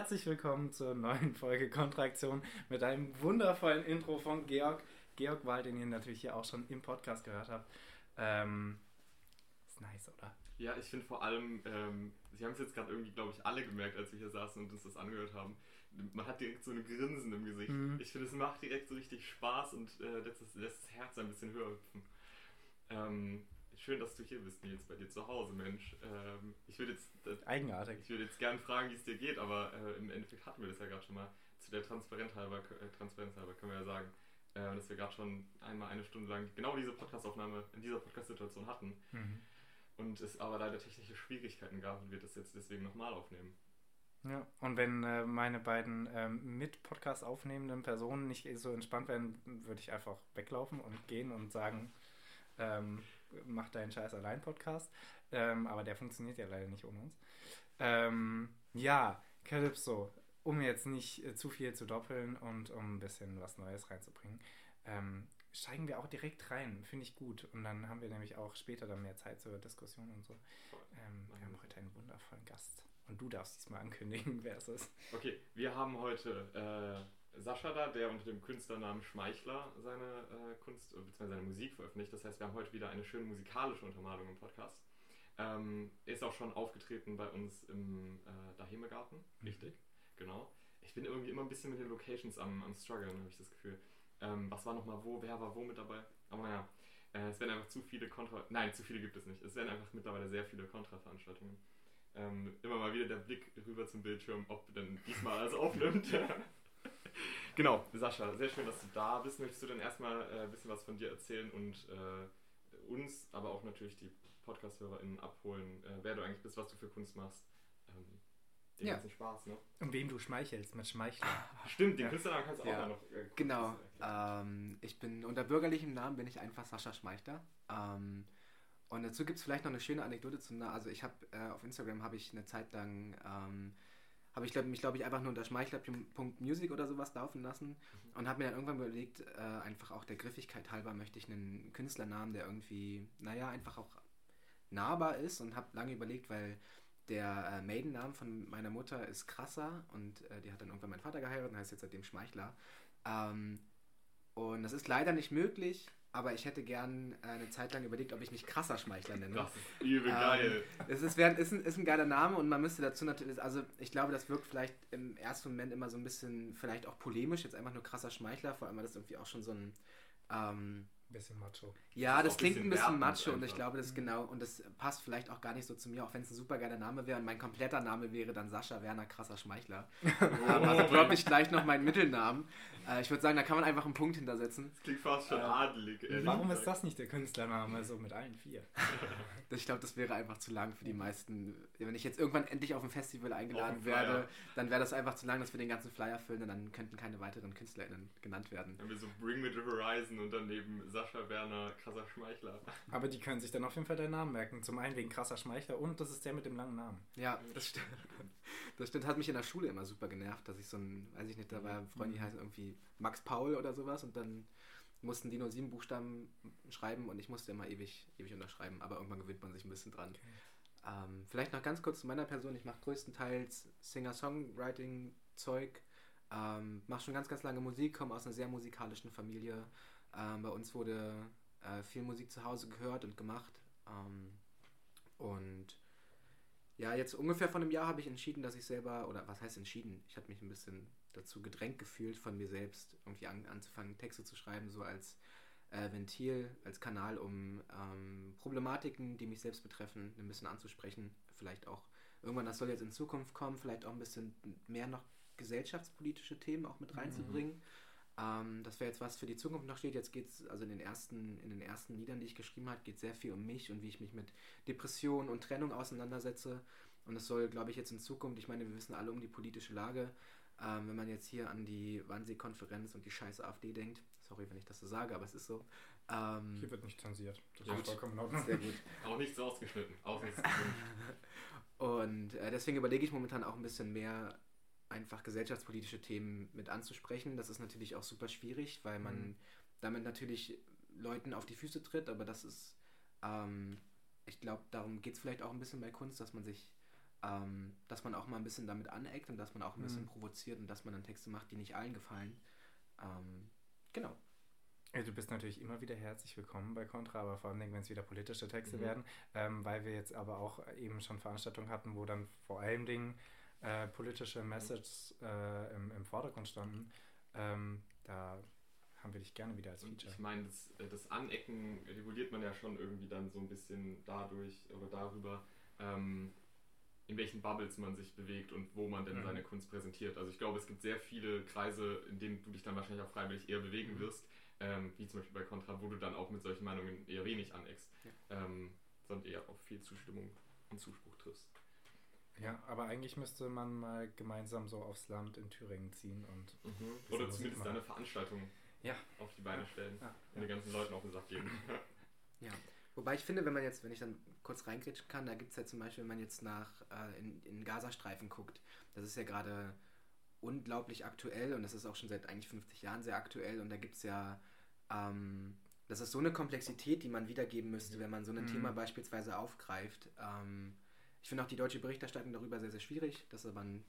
herzlich willkommen zur neuen Folge Kontraktion mit einem wundervollen Intro von Georg. Georg Wahl, den ihr natürlich hier auch schon im Podcast gehört habt. Ähm, ist nice, oder? Ja, ich finde vor allem, ähm, Sie haben es jetzt gerade irgendwie, glaube ich, alle gemerkt, als wir hier saßen und uns das angehört haben. Man hat direkt so ein Grinsen im Gesicht. Mhm. Ich finde, es macht direkt so richtig Spaß und äh, lässt, das, lässt das Herz ein bisschen höher hüpfen. Ähm, schön, dass du hier bist, Nils, bei dir zu Hause, Mensch. Ähm, ich würde jetzt, äh, Eigenartig. ich würde jetzt gerne fragen, wie es dir geht, aber äh, im Endeffekt hatten wir das ja gerade schon mal. Zu der Transparenz halber, äh, Transparenz halber können wir ja sagen, äh, dass wir gerade schon einmal eine Stunde lang genau diese Podcastaufnahme in dieser Podcast-Situation hatten Mhm. und es aber leider technische Schwierigkeiten gab und wir das jetzt deswegen nochmal aufnehmen. Ja, und wenn äh, meine beiden ähm, mit Podcast aufnehmenden Personen nicht so entspannt wären, würde ich einfach weglaufen und gehen und sagen, ähm, mach deinen Scheiß allein Podcast. Ähm, aber der funktioniert ja leider nicht ohne uns. Ähm, ja, Calypso, um jetzt nicht äh, zu viel zu doppeln und um ein bisschen was Neues reinzubringen, ähm, steigen wir auch direkt rein. Finde ich gut. Und dann haben wir nämlich auch später dann mehr Zeit zur Diskussion und so. Ähm, wir haben heute einen wundervollen Gast. Und du darfst diesmal ankündigen, wer es ist. Okay, wir haben heute äh, Sascha da, der unter dem Künstlernamen Schmeichler seine äh, Kunst äh, bzw. seine Musik veröffentlicht. Das heißt, wir haben heute wieder eine schöne musikalische Untermalung im Podcast. Ähm, ist auch schon aufgetreten bei uns im äh, Dahemegarten, richtig, genau. Ich bin irgendwie immer ein bisschen mit den Locations am, am struggeln, habe ich das Gefühl. Ähm, was war nochmal wo, wer war wo mit dabei? Aber naja, äh, es werden einfach zu viele Kontra... Nein, zu viele gibt es nicht. Es werden einfach mittlerweile sehr viele Kontra-Veranstaltungen. Ähm, immer mal wieder der Blick rüber zum Bildschirm, ob denn diesmal alles aufnimmt. genau, Sascha, sehr schön, dass du da bist. Möchtest du dann erstmal äh, ein bisschen was von dir erzählen und äh, uns, aber auch natürlich die Podcast-HörerInnen abholen, äh, wer du eigentlich bist, was du für Kunst machst. Ähm, den Ja. ganzen Spaß, ne? Und wem du schmeichelst mit Schmeichler. Stimmt, den Ja. Künstlernamen kannst du auch Ja. mal noch. Äh, Genau. Ähm, ich bin unter bürgerlichem Namen bin ich einfach Sascha Schmeichter. Ähm, und dazu gibt es vielleicht noch eine schöne Anekdote Na. Also ich habe äh, auf Instagram habe ich eine Zeit lang ähm, habe ich glaub, mich glaube ich einfach nur unter Schmeichler.music oder sowas laufen lassen und habe mir dann irgendwann überlegt, äh, einfach auch der Griffigkeit halber möchte ich einen Künstlernamen, der irgendwie, naja, einfach auch nahbar ist und habe lange überlegt, weil der äh, Maiden-Name von meiner Mutter ist krasser und äh, die hat dann irgendwann meinen Vater geheiratet und heißt jetzt seitdem Schmeichler. Ähm, und das ist leider nicht möglich, aber ich hätte gern äh, eine Zeit lang überlegt, ob ich mich krasser Schmeichler nenne. Das ist übel Ähm, geil. Es ist, wär- ist, ein, ist ein geiler Name und man müsste dazu natürlich, also ich glaube, das wirkt vielleicht im ersten Moment immer so ein bisschen, vielleicht auch polemisch, jetzt einfach nur krasser Schmeichler, vor allem weil das irgendwie auch schon so ein, ähm, Bisschen macho. ja, das ein klingt ein bisschen macho und ich glaube, das genau, und das passt vielleicht auch gar nicht so zu mir, auch wenn es ein super geiler Name wäre und mein kompletter Name wäre dann Sascha Werner Krasser Schmeichler. ähm, also droppe ich gleich noch meinen Mittelnamen. Äh, ich würde sagen, da kann man einfach einen Punkt hintersetzen. Das klingt fast schon äh, adelig. ehrlich Warum ist das nicht der Künstlername? So mit allen vier. Ich glaube, das wäre einfach zu lang für die meisten. Wenn ich jetzt irgendwann endlich auf ein Festival eingeladen werde, dann wäre das einfach zu lang, dass wir den ganzen Flyer füllen und dann könnten keine weiteren KünstlerInnen genannt werden. Wenn wir so Bring Me the Horizon und daneben Sascha Werner, krasser Schmeichler. Aber die können sich dann auf jeden Fall deinen Namen merken. Zum einen wegen krasser Schmeichler und das ist der mit dem langen Namen. Ja, das stimmt. Das stimmt, hat mich in der Schule immer super genervt, dass ich so ein, weiß ich nicht, da war Freunde, die heißen irgendwie Max Paul oder sowas und dann mussten die nur sieben Buchstaben schreiben und ich musste immer ewig, ewig unterschreiben, aber irgendwann gewöhnt man sich ein bisschen dran. Ähm, vielleicht noch ganz kurz zu meiner Person. Ich mache größtenteils Singer-Songwriting-Zeug, ähm, mache schon ganz, ganz lange Musik, komme aus einer sehr musikalischen Familie. Ähm, bei uns wurde äh, viel Musik zu Hause gehört und gemacht. Ähm, und ja, jetzt ungefähr vor einem Jahr habe ich entschieden, dass ich selber, oder was heißt entschieden? Ich habe mich ein bisschen dazu gedrängt gefühlt, von mir selbst irgendwie an, anzufangen, Texte zu schreiben, so als äh, Ventil, als Kanal, um ähm, Problematiken, die mich selbst betreffen, ein bisschen anzusprechen. Vielleicht auch irgendwann, das soll jetzt in Zukunft kommen, vielleicht auch ein bisschen mehr noch gesellschaftspolitische Themen auch mit reinzubringen. Ähm, das wäre jetzt was für die Zukunft noch steht. Jetzt geht es, also in den ersten, in den ersten Liedern, die ich geschrieben habe, geht sehr viel um mich und wie ich mich mit Depression und Trennung auseinandersetze. Und es soll, glaube ich, jetzt in Zukunft, ich meine, wir wissen alle um die politische Lage, ähm, wenn man jetzt hier an die Wannsee-Konferenz und die scheiße AfD denkt, sorry, wenn ich das so sage, aber es ist so. Ähm, Hier wird nicht zensiert. Das ist vollkommen in Ordnung. sehr gut. Auch nichts ausgeschnitten. Auch nichts. Und äh, deswegen überlege ich momentan auch ein bisschen mehr einfach gesellschaftspolitische Themen mit anzusprechen. Das ist natürlich auch super schwierig, weil man Mhm. damit natürlich Leuten auf die Füße tritt, aber das ist, ähm, ich glaube, darum geht es vielleicht auch ein bisschen bei Kunst, dass man sich ähm, dass man auch mal ein bisschen damit aneckt und dass man auch ein bisschen Mhm. provoziert und dass man dann Texte macht, die nicht allen gefallen. Ähm, genau. Du bist natürlich immer wieder herzlich willkommen bei Contra, aber vor allem, wenn es wieder politische Texte Mhm. werden, ähm, weil wir jetzt aber auch eben schon Veranstaltungen hatten, wo dann vor allen Dingen äh, politische Messages äh, im, im Vordergrund standen. Ähm, da haben wir dich gerne wieder als Und Feature. ich meine, das, äh, das Anecken reguliert man ja schon irgendwie dann so ein bisschen dadurch oder darüber, ähm, in welchen Bubbles man sich bewegt und wo man denn Mhm. seine Kunst präsentiert. Also ich glaube, es gibt sehr viele Kreise, in denen du dich dann wahrscheinlich auch freiwillig eher bewegen Mhm. wirst, ähm, wie zum Beispiel bei Contra, wo du dann auch mit solchen Meinungen eher wenig aneckst, ähm, sondern eher auf viel Zustimmung und Zuspruch triffst. Ja, aber eigentlich müsste man mal gemeinsam so aufs Land in Thüringen ziehen und Oder Musik zumindest machen. eine Veranstaltung Ja. auf die Beine Ja. stellen Ja, und den ganzen Leuten auf den Sack geben. Ja. Wobei ich finde, wenn man jetzt, wenn ich dann kurz reingrätschen kann, da gibt es ja zum Beispiel, wenn man jetzt nach äh, in, in Gazastreifen guckt, das ist ja gerade unglaublich aktuell und das ist auch schon seit eigentlich 50 Jahren sehr aktuell und da gibt es ja, ähm, das ist so eine Komplexität, die man wiedergeben müsste, wenn man so ein Mhm. Thema beispielsweise aufgreift. Ähm, ich finde auch die deutsche Berichterstattung darüber sehr, sehr schwierig. Das ist aber ein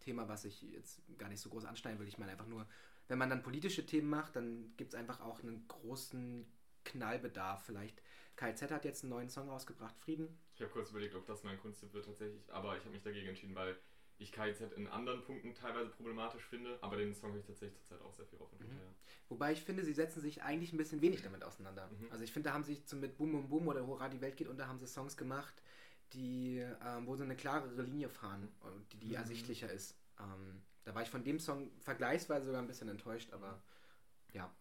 Thema, was ich jetzt gar nicht so groß anschneiden will. Ich meine einfach nur, wenn man dann politische Themen macht, dann gibt es einfach auch einen großen Knallbedarf. Vielleicht KZ hat jetzt einen neuen Song rausgebracht, Frieden. Ich habe kurz überlegt, ob das mein Kunsttipp wird tatsächlich, aber ich habe mich dagegen entschieden, weil ich KIZ in anderen Punkten teilweise problematisch finde, aber den Song höre ich tatsächlich zurzeit auch sehr viel und runter. ja. Wobei ich finde, sie setzen sich eigentlich ein bisschen wenig damit auseinander. Mhm. Also ich finde, da haben sie zum mit Boom Boom Boom oder Hurra, die Welt geht unter, haben sie Songs gemacht, die, ähm, wo sie eine klarere Linie fahren und die, die Mhm. ersichtlicher ist. Ähm, da war ich von dem Song vergleichsweise sogar ein bisschen enttäuscht, aber ja.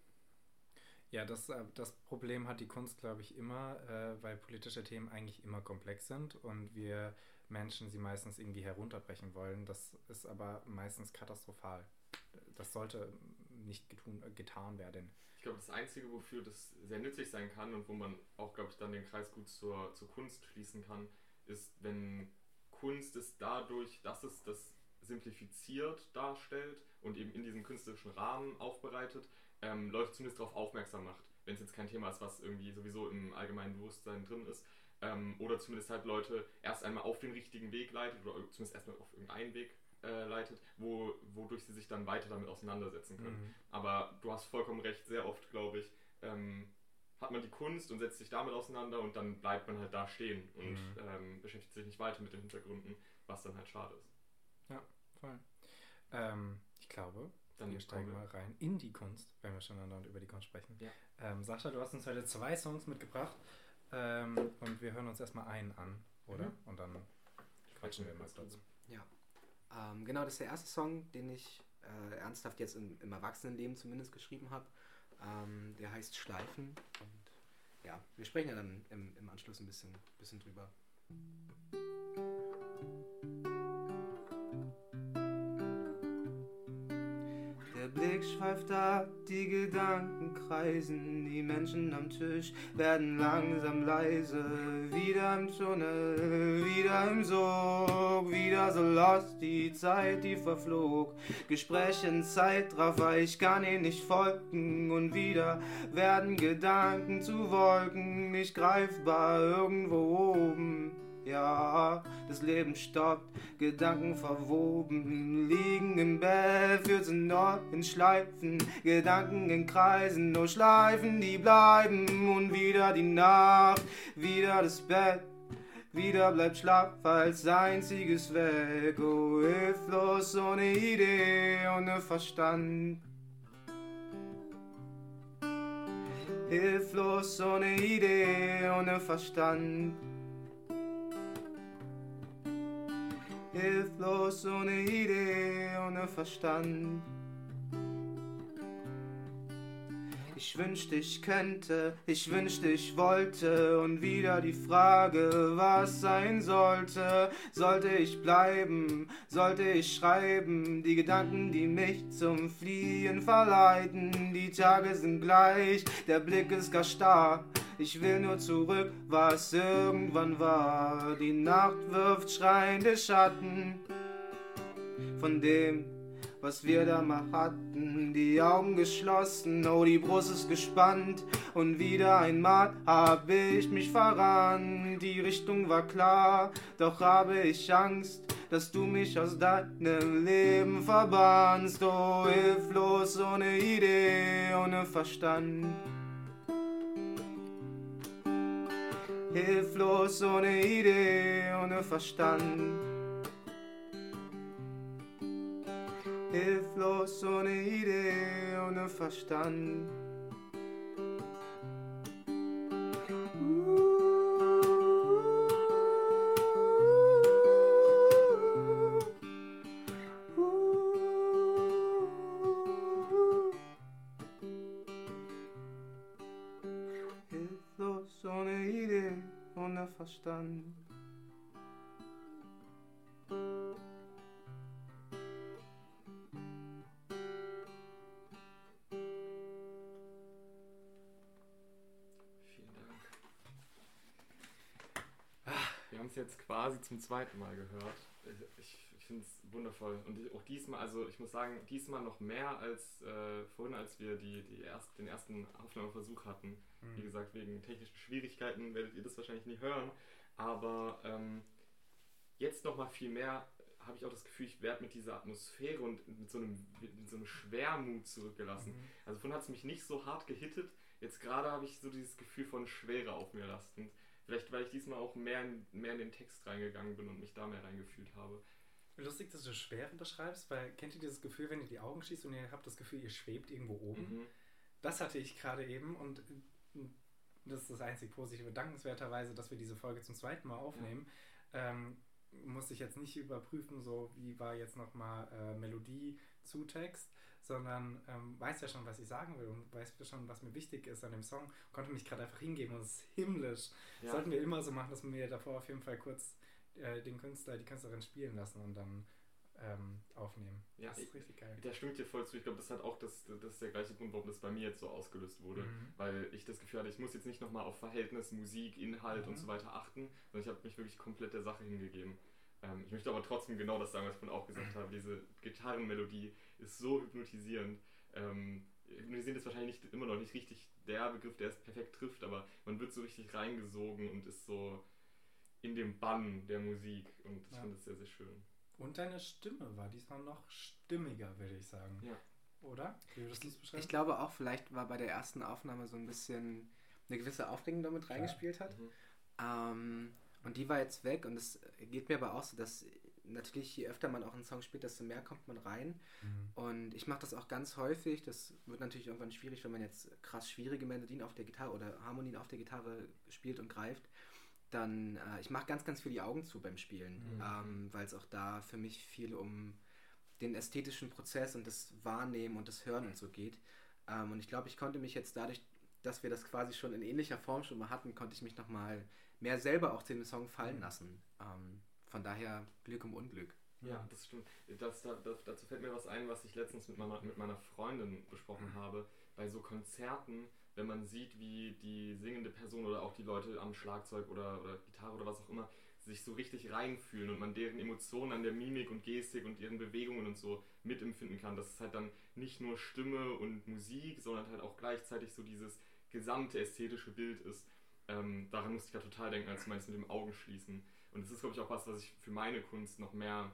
Ja, das, äh, das Problem hat die Kunst, glaube ich, immer, äh, weil politische Themen eigentlich immer komplex sind und wir Menschen sie meistens irgendwie herunterbrechen wollen. Das ist aber meistens katastrophal. Das sollte nicht getun, äh, getan werden. Ich glaube, das Einzige, wofür das sehr nützlich sein kann und wo man auch, glaube ich, dann den Kreis gut zur, zur Kunst schließen kann, ist, wenn Kunst es dadurch, dass es das simplifiziert darstellt und eben in diesem künstlerischen Rahmen aufbereitet, ähm, Leute zumindest darauf aufmerksam macht. Wenn es jetzt kein Thema ist, was irgendwie sowieso im allgemeinen Bewusstsein drin ist. Ähm, oder zumindest halt Leute erst einmal auf den richtigen Weg leitet oder zumindest erstmal auf irgendeinen Weg äh, leitet, wo, wodurch sie sich dann weiter damit auseinandersetzen können. Mhm. Aber du hast vollkommen recht, sehr oft, glaube ich, ähm, hat man die Kunst und setzt sich damit auseinander und dann bleibt man halt da stehen und Mhm. ähm, beschäftigt sich nicht weiter mit den Hintergründen, was dann halt schade ist. Voll. Ähm, ich glaube, Dann wir steigen mal rein in die Kunst, wenn wir schon andauernd über die Kunst sprechen. Ja. Ähm, Sascha, du hast uns heute zwei Songs mitgebracht ähm, und wir hören uns erstmal einen an, oder? Mhm. Und dann quatschen wir mal kurz. Ähm, genau, das ist der erste Song, den ich äh, ernsthaft jetzt im, im Erwachsenenleben zumindest geschrieben habe. Ähm, der heißt Schleifen. Und ja, wir sprechen ja dann im, im Anschluss ein bisschen, bisschen drüber. Blick schweift ab, die Gedanken kreisen, die Menschen am Tisch werden langsam leise, wieder im Tunnel, wieder im Sog, wieder so lost, die Zeit, die verflog. Gespräche in Zeitraffer, ich kann ihnen nicht folgen und wieder werden Gedanken zu Wolken, nicht greifbar irgendwo oben. Ja, das Leben stoppt, Gedanken verwoben, liegen im Bett, für sie noch in Schleifen, Gedanken in Kreisen, nur Schleifen, die bleiben und wieder die Nacht, wieder das Bett. Wieder bleibt Schlaf als einziges weg, oh hilflos ohne Idee, ohne Verstand. Hilflos ohne Idee, ohne Verstand. Hilflos ohne Idee, ohne Verstand. Ich wünschte, ich könnte, ich wünschte, ich wollte. Und wieder die Frage, was sein sollte. Sollte ich bleiben, sollte ich schreiben? Die Gedanken, die mich zum Fliehen verleiten. Die Tage sind gleich, der Blick ist gar starr. Ich will nur zurück, was irgendwann war. Die Nacht wirft schreiende Schatten von dem, was wir da mal hatten. Die Augen geschlossen, oh, die Brust ist gespannt. Und wieder einmal habe ich mich verrannt. Die Richtung war klar, doch habe ich Angst, dass du mich aus deinem Leben verbannst. Oh, hilflos, ohne Idee, ohne Verstand. Hilflos, ohne Idee, ohne Verstand. Hilflos, ohne Idee, ohne Verstand. Quasi zum zweiten Mal gehört. Ich, ich finde es wundervoll. Und auch diesmal, also ich muss sagen, diesmal noch mehr als äh, vorhin, als wir die, die erst, den ersten Aufnahmeversuch hatten. Wie gesagt, wegen technischen Schwierigkeiten werdet ihr das wahrscheinlich nie hören. Aber ähm, jetzt noch mal viel mehr habe ich auch das Gefühl, ich werde mit dieser Atmosphäre und mit so einem, mit so einem Schwermut zurückgelassen. Mhm. Also vorhin hat es mich nicht so hart gehittet. Jetzt gerade habe ich so dieses Gefühl von Schwere auf mir lastend. Vielleicht, weil ich diesmal auch mehr in, mehr in den Text reingegangen bin und mich da mehr reingefühlt habe. Lustig, dass du Schwere beschreibst, weil kennt ihr dieses Gefühl, wenn ihr die Augen schließt und ihr habt das Gefühl, ihr schwebt irgendwo oben? Mhm. Das hatte ich gerade eben und äh, das ist das einzig Positive. Dankenswerterweise, dass wir diese Folge zum zweiten Mal aufnehmen, ähm, musste ich jetzt nicht überprüfen, so wie war jetzt nochmal äh, Melodie zu Text, sondern ähm, weiß ja schon, was ich sagen will und weiß ja schon, was mir wichtig ist an dem Song. Konnte mich gerade einfach hingeben und es ist himmlisch. Ja. Sollten wir immer so machen, dass wir davor auf jeden Fall kurz äh, den Künstler, die Künstlerin spielen lassen und dann ähm, aufnehmen. Ja, das ist richtig geil. Da stimmt dir voll zu. Ich glaube, das hat auch das, das ist der gleiche Grund, warum das bei mir jetzt so ausgelöst wurde. Mhm. Weil ich das Gefühl hatte, ich muss jetzt nicht nochmal auf Verhältnis, Musik, Inhalt Mhm. und so weiter achten, sondern ich habe mich wirklich komplett der Sache hingegeben. Ähm, ich möchte aber trotzdem genau das sagen, was ich vorhin auch gesagt habe. Diese Gitarrenmelodie ist so hypnotisierend. Ähm, hypnotisierend ist wahrscheinlich nicht, immer noch nicht richtig der Begriff, der es perfekt trifft, aber man wird so richtig reingesogen und ist so in dem Bann der Musik und ich Ja. finde das sehr, sehr schön. Und deine Stimme war diesmal noch stimmiger, würde ich sagen. Ja. Oder? Wie würdest du es beschreiben? Ich glaube auch, vielleicht war bei der ersten Aufnahme so ein bisschen eine gewisse Aufregung damit reingespielt hat. Mhm. Ähm, und die war jetzt weg und es geht mir aber auch so, dass natürlich je öfter man auch einen Song spielt, desto mehr kommt man rein. Mhm. Und ich mache das auch ganz häufig. Das wird natürlich irgendwann schwierig, wenn man jetzt krass schwierige Melodien auf der Gitarre oder Harmonien auf der Gitarre spielt und greift. Dann, äh, ich mache ganz, ganz viel die Augen zu beim Spielen, Mhm. ähm, weil es auch da für mich viel um den ästhetischen Prozess und das Wahrnehmen und das Hören und so geht. Ähm, und ich glaube, ich konnte mich jetzt dadurch, dass wir das quasi schon in ähnlicher Form schon mal hatten, konnte ich mich nochmal mehr selber auch den Song fallen Mhm. lassen. Ähm, von daher Glück um Unglück. Ja, das stimmt. Das, da, da, dazu fällt mir was ein, was ich letztens mit meiner, mit meiner Freundin besprochen habe. Bei so Konzerten, wenn man sieht, wie die singende Person oder auch die Leute am Schlagzeug oder, oder Gitarre oder was auch immer sich so richtig reinfühlen und man deren Emotionen an der Mimik und Gestik und ihren Bewegungen und so mitempfinden kann, dass es halt dann nicht nur Stimme und Musik, sondern halt auch gleichzeitig so dieses gesamte ästhetische Bild ist. Ähm, daran musste ich ja total denken, als du meinst mit dem Augen schließen. Und das ist, glaube ich, auch was, was ich für meine Kunst noch mehr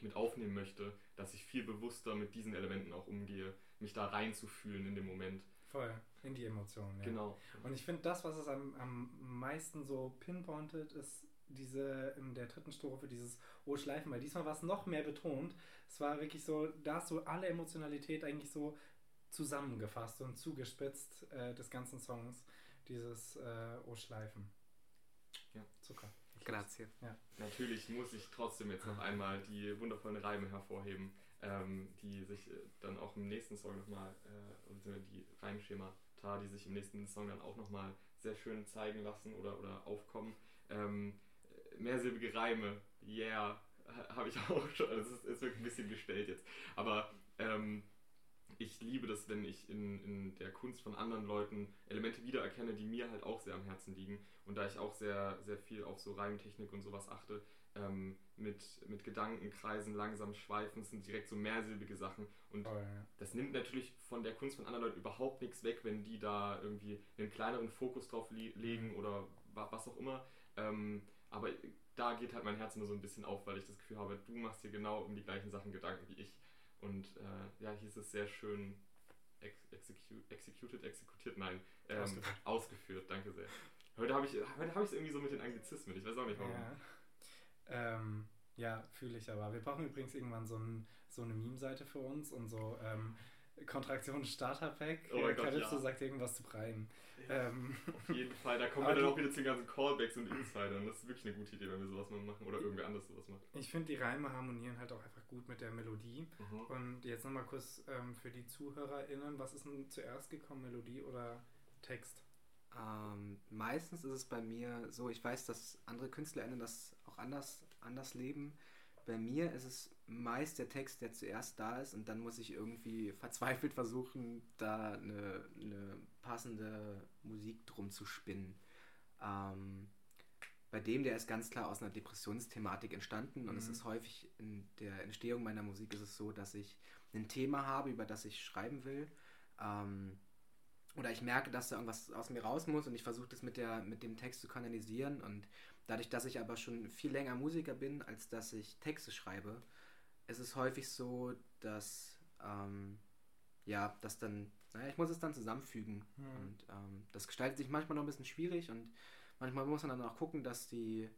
mit aufnehmen möchte, dass ich viel bewusster mit diesen Elementen auch umgehe, mich da reinzufühlen in dem Moment. Voll, in die Emotionen, ja. Genau. Und ich finde, das, was es am, am meisten so pinpointet, ist diese in der dritten Strophe, dieses O Schleifen, weil diesmal war es noch mehr betont. Es war wirklich so, da hast du alle Emotionalität eigentlich so zusammengefasst und zugespitzt äh, des ganzen Songs, dieses äh, O Schleifen. Ja. Zucker. Grazie. Natürlich muss ich trotzdem jetzt noch einmal die wundervollen Reime hervorheben, ähm, die sich äh, dann auch im nächsten Song nochmal, äh, also die Reimschemata, die sich im nächsten Song dann auch nochmal sehr schön zeigen lassen oder, oder aufkommen. Ähm, äh, mehrsilbige Reime, yeah, ha- habe ich auch schon. Also es ist, ist wirklich ein bisschen gestellt jetzt. Aber ähm, ich liebe das, wenn ich in, in der Kunst von anderen Leuten Elemente wiedererkenne, die mir halt auch sehr am Herzen liegen. Und da ich auch sehr, sehr viel auf so Reimtechnik und sowas achte, ähm, mit, mit Gedankenkreisen langsam schweifen. Sind direkt so mehrsilbige Sachen. Und Oh, ja. das nimmt natürlich von der Kunst von anderen Leuten überhaupt nichts weg, wenn die da irgendwie einen kleineren Fokus drauf li- legen oder wa- was auch immer. Ähm, aber da geht halt mein Herz immer so ein bisschen auf, weil ich das Gefühl habe, du machst dir genau um die gleichen Sachen Gedanken wie ich. Und äh, ja, hier ist es sehr schön ex execu executed, exekutiert, nein, ähm, Ausgeführt. ausgeführt. Danke sehr. Heute habe ich heute habe ich es irgendwie so mit den Anglizismen, ich weiß auch nicht warum. Ja, ähm, ja fühle ich aber. Wir brauchen übrigens irgendwann so, ein, so eine Meme-Seite für uns und so ähm, Kontraktion Starter-Pack. Oh mein Gott, Calypso ja. sagt irgendwas zu Breien. Ähm, Auf jeden Fall, da kommen wir dann auch wieder zu den ganzen Callbacks und Insidern. Das ist wirklich eine gute Idee, wenn wir sowas mal machen oder irgendwer anders sowas macht. ich finde, die Reime harmonieren halt auch einfach gut mit der Melodie. Mhm. Und jetzt nochmal kurz ähm, für die ZuhörerInnen, was ist denn zuerst gekommen, Melodie oder Text? Ähm, meistens ist es bei mir so, ich weiß, dass andere KünstlerInnen das auch anders, anders leben. Bei mir ist es meist der Text, der zuerst da ist und dann muss ich irgendwie verzweifelt versuchen, da eine, eine passende Musik drum zu spinnen. Ähm, bei dem, der ist ganz klar aus einer Depressionsthematik entstanden und es Mhm. ist häufig in der Entstehung meiner Musik ist es so, dass ich ein Thema habe, über das ich schreiben will. Ähm, oder ich merke, dass da irgendwas aus mir raus muss und ich versuche das mit, der, mit dem Text zu kanalisieren und dadurch, dass ich aber schon viel länger Musiker bin, als dass ich Texte schreibe, ist es häufig so, dass ähm, ja, dass dann, naja, ich muss es dann zusammenfügen Hm. und ähm, das gestaltet sich manchmal noch ein bisschen schwierig und manchmal muss man dann auch gucken, dass die, äh,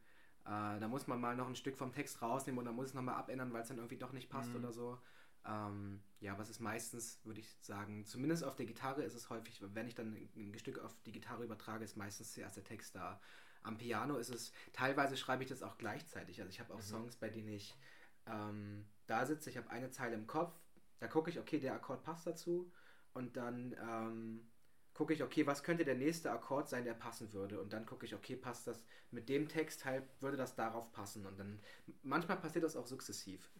da muss man mal noch ein Stück vom Text rausnehmen oder muss es nochmal abändern, weil es dann irgendwie doch nicht passt Mhm. oder so. Ähm, ja, was ist meistens, würde ich sagen, zumindest auf der Gitarre ist es häufig, wenn ich dann ein Stück auf die Gitarre übertrage, ist meistens zuerst der Text da. Am Piano ist es, teilweise schreibe ich das auch gleichzeitig. Also ich habe auch Mhm. Songs, bei denen ich ähm, da sitze, ich habe eine Zeile im Kopf, da gucke ich, okay, der Akkord passt dazu. Und dann ähm, gucke ich, okay, was könnte der nächste Akkord sein, der passen würde? Und dann gucke ich, okay, passt das mit dem Text halt, würde das darauf passen? Und dann, manchmal passiert das auch sukzessiv.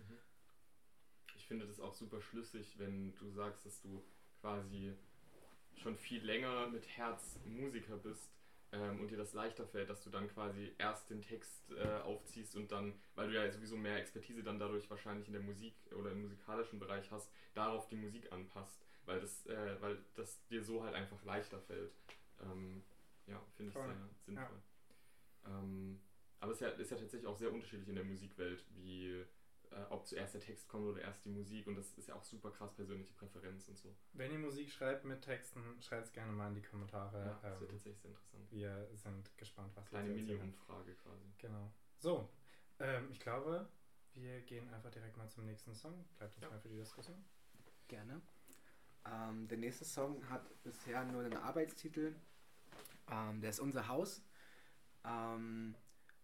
Ich finde das auch super schlüssig, wenn du sagst, dass du quasi schon viel länger mit Herz Musiker bist ähm, und dir das leichter fällt, dass du dann quasi erst den Text äh, aufziehst und dann, weil du ja sowieso mehr Expertise dann dadurch wahrscheinlich in der Musik oder im musikalischen Bereich hast, darauf die Musik anpasst, weil das, äh, weil das dir so halt einfach leichter fällt. Ähm, ja, finde ich sehr sinnvoll. Ähm, aber es ist ja, ist ja tatsächlich auch sehr unterschiedlich in der Musikwelt, wie äh, ob zuerst der Text kommt oder erst die Musik und das ist ja auch super krass persönliche Präferenz und so. Wenn ihr Musik schreibt mit Texten, schreibt es gerne mal in die Kommentare. Ja, das ähm, tatsächlich sehr interessant. wir sind gespannt, was ihr Kleine. Mini-Umfrage quasi. Genau. So, ähm, ich glaube, wir gehen einfach direkt mal zum nächsten Song. Bleibt uns Ja. mal für die Diskussion. Gerne. Ähm, der nächste Song hat bisher nur einen Arbeitstitel. Ähm, der ist Unser Haus. Ähm,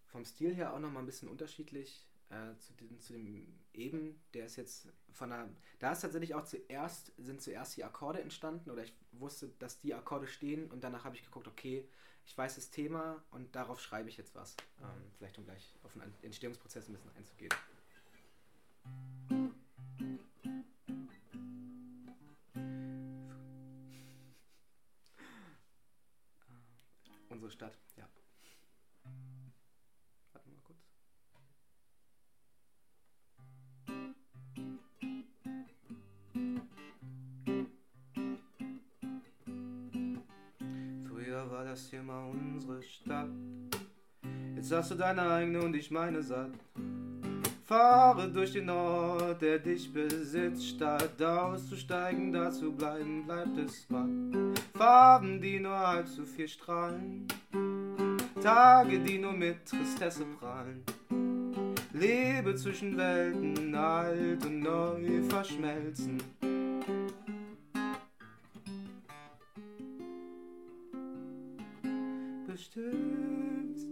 vom Stil her auch nochmal ein bisschen unterschiedlich äh, zu, dem, zu dem eben. Der ist jetzt von einer. Da ist tatsächlich auch zuerst, sind zuerst die Akkorde entstanden oder ich wusste, dass die Akkorde stehen und danach habe ich geguckt, okay, ich weiß das Thema und darauf schreibe ich jetzt was. Ähm, vielleicht um gleich auf den Entstehungsprozess ein bisschen einzugehen. Unsere Stadt, war das hier mal unsere Stadt. Jetzt hast du deine eigene und ich meine satt. Fahre durch den Ort, der dich besitzt, statt auszusteigen, da zu bleiben, bleibt es matt. Farben, die nur halb so viel strahlen, Tage, die nur mit Tristesse prallen. Lebe zwischen Welten, alt und neu verschmelzen.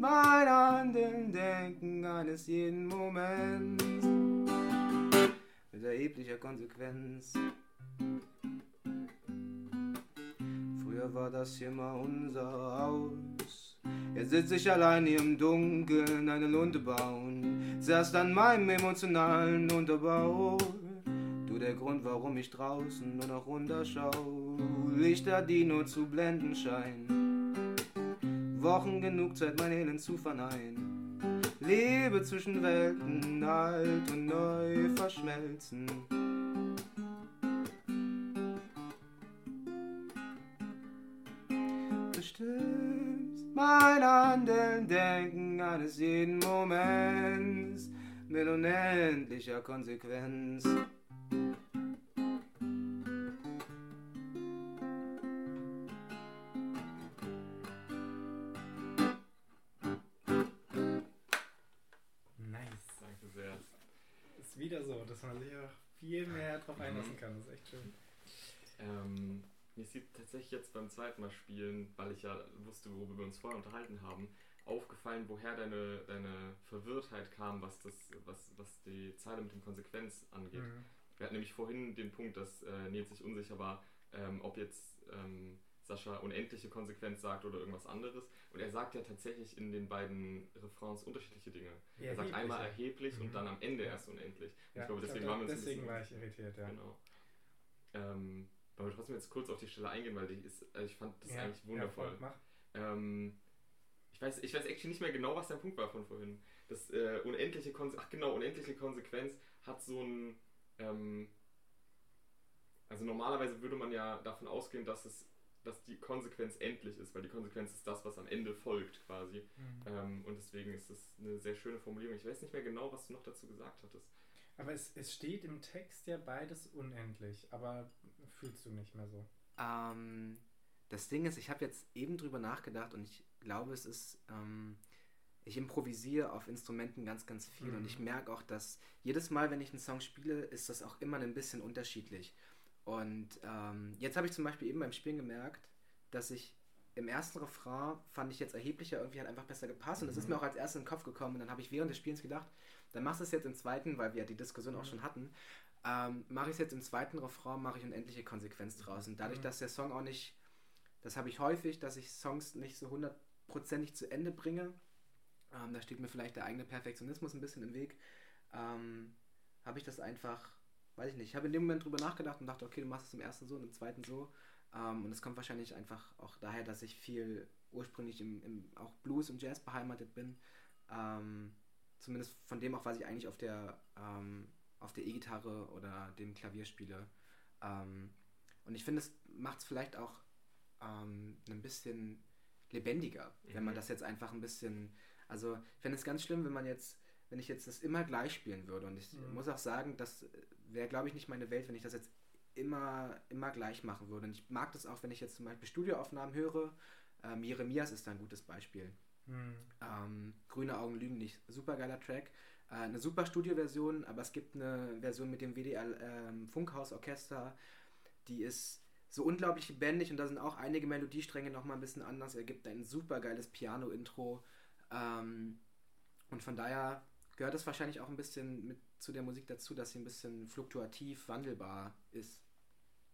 Mein Handeln, Denken eines jeden Moments mit erheblicher Konsequenz. Früher war das hier mal unser Haus. Jetzt sitze ich allein hier im Dunkeln, eine Lunte bauen. Zuerst an meinem emotionalen Unterbau. Du der Grund, warum ich draußen nur noch runterschau. Lichter, die nur zu blenden scheinen. Wochen genug Zeit, mein Elend zu verneinen. Liebe zwischen Welten, alt und neu verschmelzen. Bestimmt mein Handeln, Denken eines jeden Moments mit unendlicher Konsequenz. Ist wieder so, dass man sich auch viel mehr drauf einlassen Mhm. kann. Das ist echt schön. Ähm, mir ist tatsächlich jetzt beim zweiten Mal spielen, weil ich ja wusste, worüber wir uns vorher unterhalten haben, aufgefallen, woher deine, deine Verwirrtheit kam, was, das, was, was die Zeile mit dem Konsequenz angeht. Mhm. Wir hatten nämlich vorhin den Punkt, dass äh, Nils sich unsicher war, ähm, ob jetzt ähm, Sascha unendliche Konsequenz sagt oder irgendwas anderes. Und er sagt ja tatsächlich in den beiden Refrains unterschiedliche Dinge. er sagt einmal erheblich Mhm. und dann am Ende Ja. erst unendlich. Ja, ich glaube, ich deswegen glaub, waren wir deswegen bisschen war ich irritiert, ja. Genau. Ähm, wollen wir trotzdem jetzt kurz auf die Stelle eingehen, weil die ist, also ich fand das ja, eigentlich wundervoll. Ja, voll, ähm, ich, weiß, ich weiß actually nicht mehr genau, was dein Punkt war von vorhin. Das äh, unendliche Konse ach genau, unendliche Konsequenz hat so ein ähm, also normalerweise würde man ja davon ausgehen, dass es dass die Konsequenz endlich ist, weil die Konsequenz ist das, was am Ende folgt quasi. Mhm. Ähm, und deswegen ist es eine sehr schöne Formulierung. Ich weiß nicht mehr genau, was du noch dazu gesagt hattest. Aber es, es steht im Text ja beides unendlich, aber fühlst du nicht mehr so. Ähm, das Ding ist, ich habe jetzt eben drüber nachgedacht und ich glaube, es ist, ähm, ich improvisiere auf Instrumenten ganz, ganz viel Mhm. und ich merke auch, dass jedes Mal, wenn ich einen Song spiele, ist das auch immer ein bisschen unterschiedlich. Und ähm, jetzt habe ich zum Beispiel eben beim Spielen gemerkt, dass ich im ersten Refrain fand ich jetzt erheblicher irgendwie hat einfach besser gepasst und das ist Mhm. mir auch als erstes in den Kopf gekommen und dann habe ich während des Spielens gedacht, dann machst du es jetzt im zweiten, weil wir ja die Diskussion auch Mhm. schon hatten, ähm, mache ich es jetzt im zweiten Refrain, mache ich unendliche Konsequenz draus. Und dadurch, Mhm. dass der Song auch nicht, das habe ich häufig, dass ich Songs nicht so hundertprozentig zu Ende bringe, ähm, da steht mir vielleicht der eigene Perfektionismus ein bisschen im Weg, ähm, habe ich das einfach, weiß ich nicht, ich habe in dem Moment drüber nachgedacht und dachte, okay, du machst es im ersten so und im zweiten so. Ähm, und es kommt wahrscheinlich einfach auch daher, dass ich viel ursprünglich im, im auch Blues und Jazz beheimatet bin. Ähm, zumindest von dem auch, was ich eigentlich auf der ähm, auf der E-Gitarre oder dem Klavier spiele. Ähm, und ich finde, es macht es vielleicht auch ähm, ein bisschen lebendiger, wenn man Mhm. das jetzt einfach ein bisschen. Also, ich fände es ganz schlimm, wenn man jetzt, wenn ich jetzt das immer gleich spielen würde. Und ich Mhm. muss auch sagen, das wäre, glaube ich, nicht meine Welt, wenn ich das jetzt immer, immer gleich machen würde. Und ich mag das auch, wenn ich jetzt zum Beispiel Studioaufnahmen höre. Ähm, Jeremias ist da ein gutes Beispiel. Mhm. Ähm, Grüne Augen lügen nicht. Super geiler Track. Äh, eine super Studioversion, aber es gibt eine Version mit dem WDR ähm, Funkhaus Orchester, die ist so unglaublich lebendig und da sind auch einige Melodiestränge nochmal ein bisschen anders. Er gibt ein super geiles Piano-Intro. Ähm, und von daher gehört es wahrscheinlich auch ein bisschen mit zu der Musik dazu, dass sie ein bisschen fluktuativ wandelbar ist.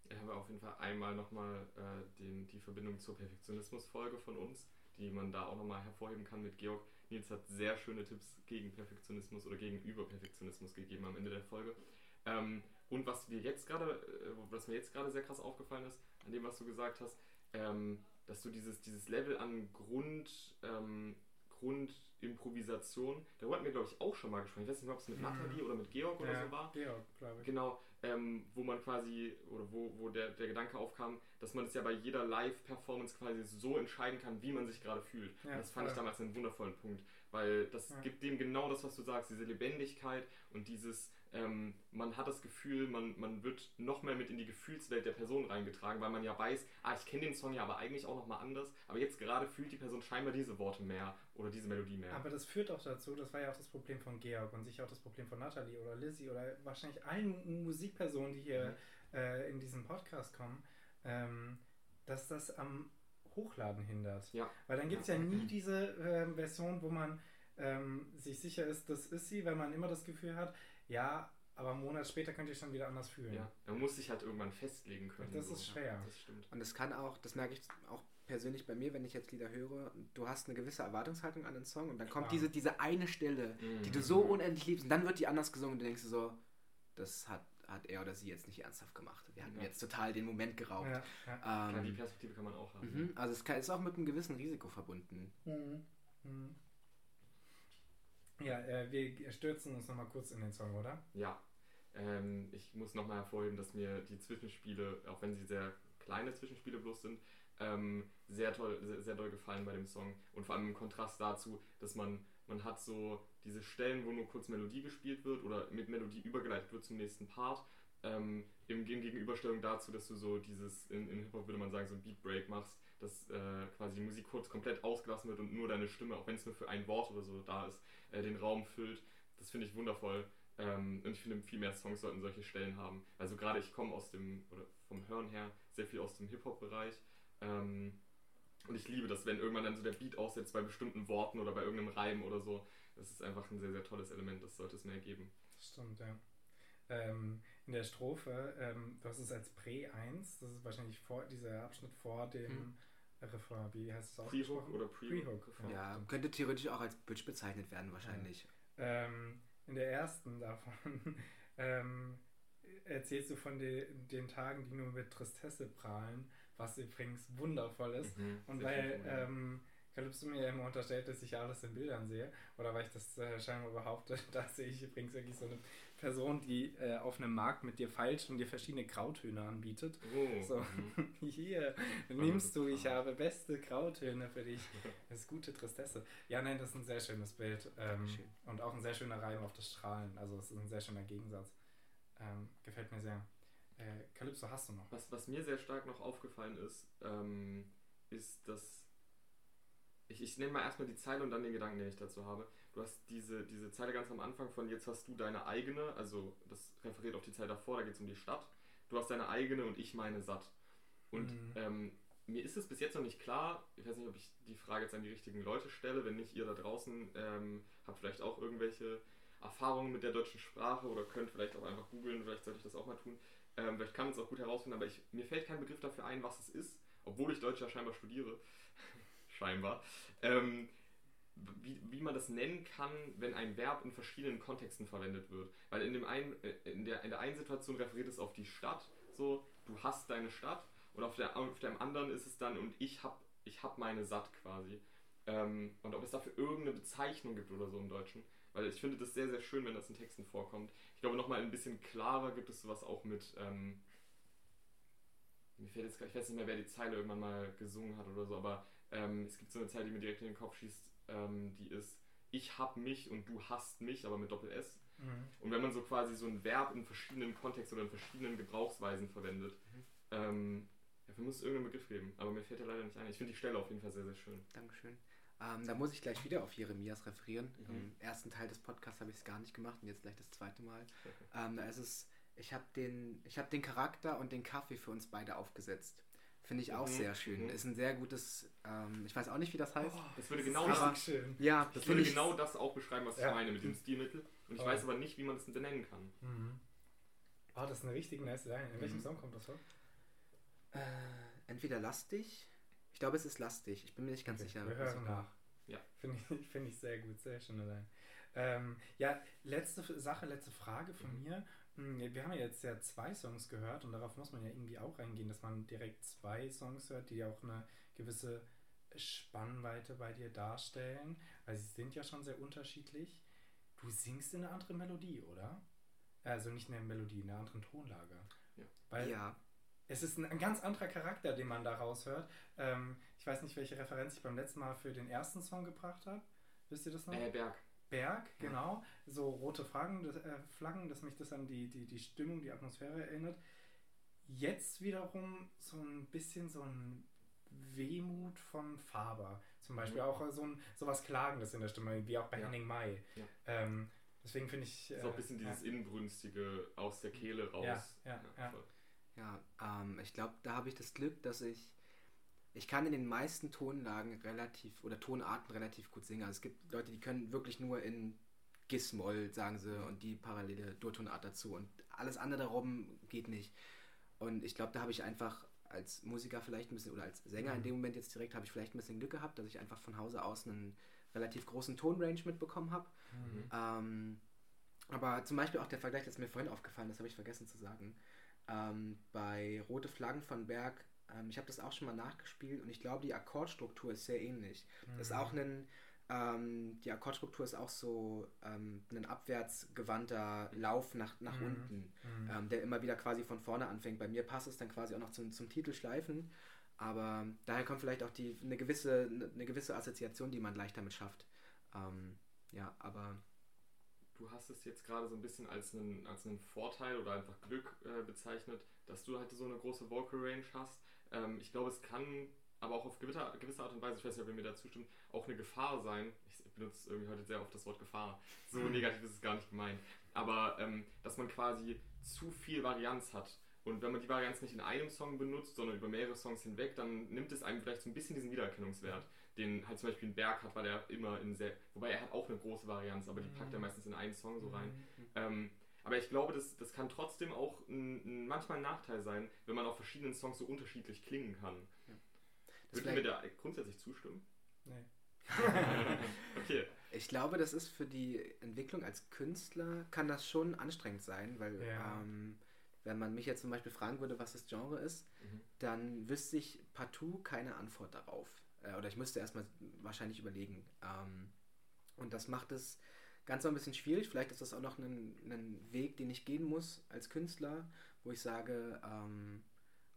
Ich habe auf jeden Fall einmal nochmal äh, die Verbindung zur Perfektionismus-Folge von uns, die man da auch nochmal hervorheben kann mit Georg. Nils hat sehr schöne Tipps gegen Perfektionismus oder gegenüber Perfektionismus gegeben am Ende der Folge. Ähm, und was wir jetzt gerade, äh, was mir jetzt gerade sehr krass aufgefallen ist, an dem, was du gesagt hast, ähm, dass du dieses, dieses Level an Grund, ähm, Grundimprovisation, darüber hatten wir, glaube ich, auch schon mal gesprochen. Ich weiß nicht mehr, ob es mit Mhm. Nathalie oder mit Georg oder ja, so war. Georg, glaube ich. Genau, ähm, wo man quasi, oder wo, wo der, der Gedanke aufkam, dass man es ja bei jeder Live-Performance quasi so entscheiden kann, wie man sich gerade fühlt. Ja, das fand ich voll. damals einen wundervollen Punkt, weil das Ja. gibt dem genau das, was du sagst, diese Lebendigkeit und dieses, ähm, man hat das Gefühl, man, man wird noch mehr mit in die Gefühlswelt der Person reingetragen, weil man ja weiß, ah, ich kenne den Song ja aber eigentlich auch nochmal anders, aber jetzt gerade fühlt die Person scheinbar diese Worte mehr oder diese Melodie mehr. Aber das führt auch dazu, das war ja auch das Problem von Georg und sicher auch das Problem von Nathalie oder Lizzie oder wahrscheinlich allen Musikpersonen, die hier äh, in diesem Podcast kommen, ähm, dass das am Hochladen hindert. Ja. Weil dann gibt es ja nie diese ähm, Version, wo man ähm, sich sicher ist, das ist sie, weil man immer das Gefühl hat, ja, aber einen Monat später könnt ihr schon wieder anders fühlen. ja, man muss sich halt irgendwann festlegen können. Das ist Ja, schwer. das stimmt. Und es kann auch, das merke ich auch persönlich bei mir, wenn ich jetzt Lieder höre, du hast eine gewisse Erwartungshaltung an den Song und dann kommt Klar. diese, diese eine Stelle, die du Mhm. so unendlich liebst und dann wird die anders gesungen und du denkst dir so, das hat, hat er oder sie jetzt nicht ernsthaft gemacht. Wir haben Ja. jetzt total den Moment geraubt. Ja, ja. Klar, die Ähm, Perspektive kann man auch haben. mhm, also es kann, ist auch mit einem gewissen Risiko verbunden. Mhm. Mhm. Ja, äh, wir stürzen uns nochmal kurz in den Song, oder? Ja. Ähm, ich muss nochmal hervorheben, dass mir die Zwischenspiele, auch wenn sie sehr kleine Zwischenspiele bloß sind, ähm, sehr toll, sehr, sehr doll gefallen bei dem Song. Und vor allem im Kontrast dazu, dass man, man hat so diese Stellen, wo nur kurz Melodie gespielt wird oder mit Melodie übergeleitet wird zum nächsten Part. Ähm, im, Gegenüberstellung dazu, dass du so dieses, in, in Hip-Hop würde man sagen, so ein Beat Break machst, dass äh, quasi die Musik kurz komplett ausgelassen wird und nur deine Stimme, auch wenn es nur für ein Wort oder so da ist, äh, den Raum füllt. Das finde ich wundervoll. Ähm, und ich finde, viel mehr Songs sollten solche Stellen haben. Also gerade ich komme aus dem, oder vom Hören her, sehr viel aus dem Hip-Hop-Bereich. Ähm, und ich liebe das, wenn irgendwann dann so der Beat aussetzt bei bestimmten Worten oder bei irgendeinem Reim oder so. Das ist einfach ein sehr, sehr tolles Element, das sollte es mehr geben. Das stimmt, ja. Ähm, in der Strophe, ähm, du hast es als Prä 1, das ist wahrscheinlich vor, dieser Abschnitt vor dem hm. Refrain, wie heißt es auch? Pre-Hook oder Pre-Hook. Pre ja, könnte theoretisch auch als Bitch bezeichnet werden, wahrscheinlich. Ja. Ähm, in der ersten davon ähm, erzählst du von de, den Tagen, die nur mit Tristesse prahlen, was übrigens wundervoll ist. Mhm, und weil ähm, Calypso mir ja immer unterstellt, dass ich ja alles in Bildern sehe, oder weil ich das äh, scheinbar behaupte, da sehe ich übrigens wirklich so eine Person, die äh, auf einem Markt mit dir feilscht und dir verschiedene Grautöne anbietet. Oh, so, mhm. hier, nimmst du, ich habe beste Grautöne für dich. Das ist gute Tristesse. Ja, nein, das ist ein sehr schönes Bild. Ähm, Schön. Und auch ein sehr schöner Reim auf das Strahlen. Also es ist ein sehr schöner Gegensatz. Ähm, gefällt mir sehr. Äh, Calypso, hast du noch? Was, was mir sehr stark noch aufgefallen ist, ähm, ist, dass ich, ich nehme mal erstmal die Zeile und dann den Gedanken, den ich dazu habe du hast diese, diese Zeile ganz am Anfang von jetzt hast du deine eigene, also das referiert auf die Zeit davor, da geht es um die Stadt. Du hast deine eigene und ich meine satt. Und mhm. ähm, mir ist es bis jetzt noch nicht klar, ich weiß nicht, ob ich die Frage jetzt an die richtigen Leute stelle, wenn nicht ihr da draußen ähm, habt vielleicht auch irgendwelche Erfahrungen mit der deutschen Sprache oder könnt vielleicht auch einfach googeln, vielleicht sollte ich das auch mal tun. Ähm, vielleicht kann man es auch gut herausfinden, aber ich, mir fällt kein Begriff dafür ein, was es ist, obwohl ich Deutsch ja scheinbar studiere. scheinbar. Ähm, wie, wie man das nennen kann, wenn ein Verb in verschiedenen Kontexten verwendet wird. Weil in, dem einen, äh, in, der, in der einen Situation referiert es auf die Stadt, so, du hast deine Stadt, und auf, der, auf dem anderen ist es dann, und ich hab, ich hab meine Satt quasi. Ähm, und ob es dafür irgendeine Bezeichnung gibt oder so im Deutschen. Weil ich finde das sehr, sehr schön, wenn das in Texten vorkommt. Ich glaube, nochmal ein bisschen klarer gibt es sowas auch mit. Ähm, mir fällt jetzt, ich weiß nicht mehr, wer die Zeile irgendwann mal gesungen hat oder so, aber ähm, es gibt so eine Zeile, die mir direkt in den Kopf schießt ähm, die ist ich hab mich und du hast mich, aber mit Doppel-S. Mhm. Und wenn man so quasi so ein Verb in verschiedenen Kontexten oder in verschiedenen Gebrauchsweisen verwendet, mhm. ähm, dafür muss es irgendeinen Begriff geben. Aber mir fällt der leider nicht ein. Ich finde die Stelle auf jeden Fall sehr, sehr schön. Dankeschön. Ähm, da muss ich gleich wieder auf Jeremias referieren. Mhm. Im ersten Teil des Podcasts habe ich es gar nicht gemacht und jetzt gleich das zweite Mal. ähm, da ist es, ich habe den, hab den Charakter und den Kaffee für uns beide aufgesetzt. Finde ich auch mhm. sehr schön. Mhm. Ist ein sehr gutes, ähm, ich weiß auch nicht, wie das heißt. Oh, das würde genau das, schön. Ja, das würde genau das auch beschreiben, was ja. ich meine mit dem Stilmittel. Und ich oh. weiß aber nicht, wie man das benennen kann. Mhm. Oh, das ist eine richtig nice Line. In welchem mhm. Song kommt das vor? Äh, entweder lastig. Ich glaube, es ist lastig. Ich bin mir nicht ganz okay, sicher. Wir hören nach. Ja. Finde ich, find ich sehr gut. Sehr schöne Line. Ähm, ja, letzte Sache, letzte Frage von mhm. mir. Hm, wir haben ja jetzt ja zwei Songs gehört und darauf muss man ja irgendwie auch reingehen, dass man direkt zwei Songs hört, die auch eine gewisse Spannweite bei dir darstellen, weil sie sind ja schon sehr unterschiedlich. Du singst in einer anderen Melodie, oder? Also nicht in einer Melodie, in einer anderen Tonlage. Ja. Weil ja. Es ist ein, ein, ganz anderer Charakter, den man daraus hört. Ähm, ich weiß nicht, welche Referenz ich beim letzten Mal für den ersten Song gebracht habe. Wisst ihr das noch? Äh, Berg. Berg, genau. So rote Flaggen, das, äh, Flaggen, dass mich das an die, die, die Stimmung, die Atmosphäre erinnert. Jetzt wiederum so ein bisschen so ein Wehmut von Faber. Zum Beispiel mhm. auch so, ein, so was Klagendes in der Stimme, wie auch bei ja. Henning May. Ja. Ähm, deswegen finde ich. Äh, so ein bisschen dieses ja. Inbrünstige aus der Kehle raus. Ja, ja, ja. ja ähm, ich glaube, da habe ich das Glück, dass ich ich kann in den meisten Tonlagen relativ oder Tonarten relativ gut singen. Also es gibt Leute, die können wirklich nur in Gis-Moll, sagen sie, und die parallele Durtonart dazu. Und alles andere darum geht nicht. Und ich glaube, da habe ich einfach als Musiker vielleicht ein bisschen, oder als Sänger in mhm. dem Moment jetzt direkt, habe ich vielleicht ein bisschen Glück gehabt, dass ich einfach von Hause aus einen relativ großen Tonrange mitbekommen habe. Mhm. Ähm, aber zum Beispiel auch der Vergleich, das ist mir vorhin aufgefallen, das habe ich vergessen zu sagen. Ähm, bei Rote Flaggen von Berg ähm, ich habe das auch schon mal nachgespielt und ich glaube, die Akkordstruktur ist sehr ähnlich. Mhm. Das ist auch ein, Ähm, die Akkordstruktur ist auch so ähm, ein abwärtsgewandter Lauf nach, nach Mhm. unten, Mhm. ähm, der immer wieder quasi von vorne anfängt. Bei mir passt es dann quasi auch noch zum, zum Titelschleifen, aber daher kommt vielleicht auch die, eine, gewisse, eine gewisse Assoziation, die man leicht damit schafft. Ähm, ja, aber Du hast es jetzt gerade so ein bisschen als einen, als einen Vorteil oder einfach Glück äh, bezeichnet, dass du halt so eine große Vocal Range hast. Ähm, ich glaube, es kann aber auch auf gewisse, gewisse Art und Weise, ich weiß nicht, ob ihr mir da zustimmt, auch eine Gefahr sein. Ich benutze irgendwie heute sehr oft das Wort Gefahr. So negativ ist es gar nicht gemeint. Aber ähm, dass man quasi zu viel Varianz hat. Und wenn man die Varianz nicht in einem Song benutzt, sondern über mehrere Songs hinweg, dann nimmt es einem vielleicht so ein bisschen diesen Wiedererkennungswert, den halt zum Beispiel ein Berg hat, weil er immer in sehr, wobei er hat auch eine große Varianz, aber die packt er meistens in einen Song so rein. Ähm, aber ich glaube, das, das kann trotzdem auch ein, ein, manchmal ein Nachteil sein, wenn man auf verschiedenen Songs so unterschiedlich klingen kann. Das Würden wir da grundsätzlich zustimmen? Nee. okay. Ich glaube, das ist für die Entwicklung als Künstler, kann das schon anstrengend sein, weil Ja. ähm, wenn man mich jetzt zum Beispiel fragen würde, was das Genre ist, Mhm. dann wüsste ich partout keine Antwort darauf. Äh, oder ich müsste erstmal wahrscheinlich überlegen. Ähm, und das macht es ganz ein bisschen schwierig. Vielleicht ist das auch noch ein, ein Weg, den ich gehen muss als Künstler, wo ich sage, ähm,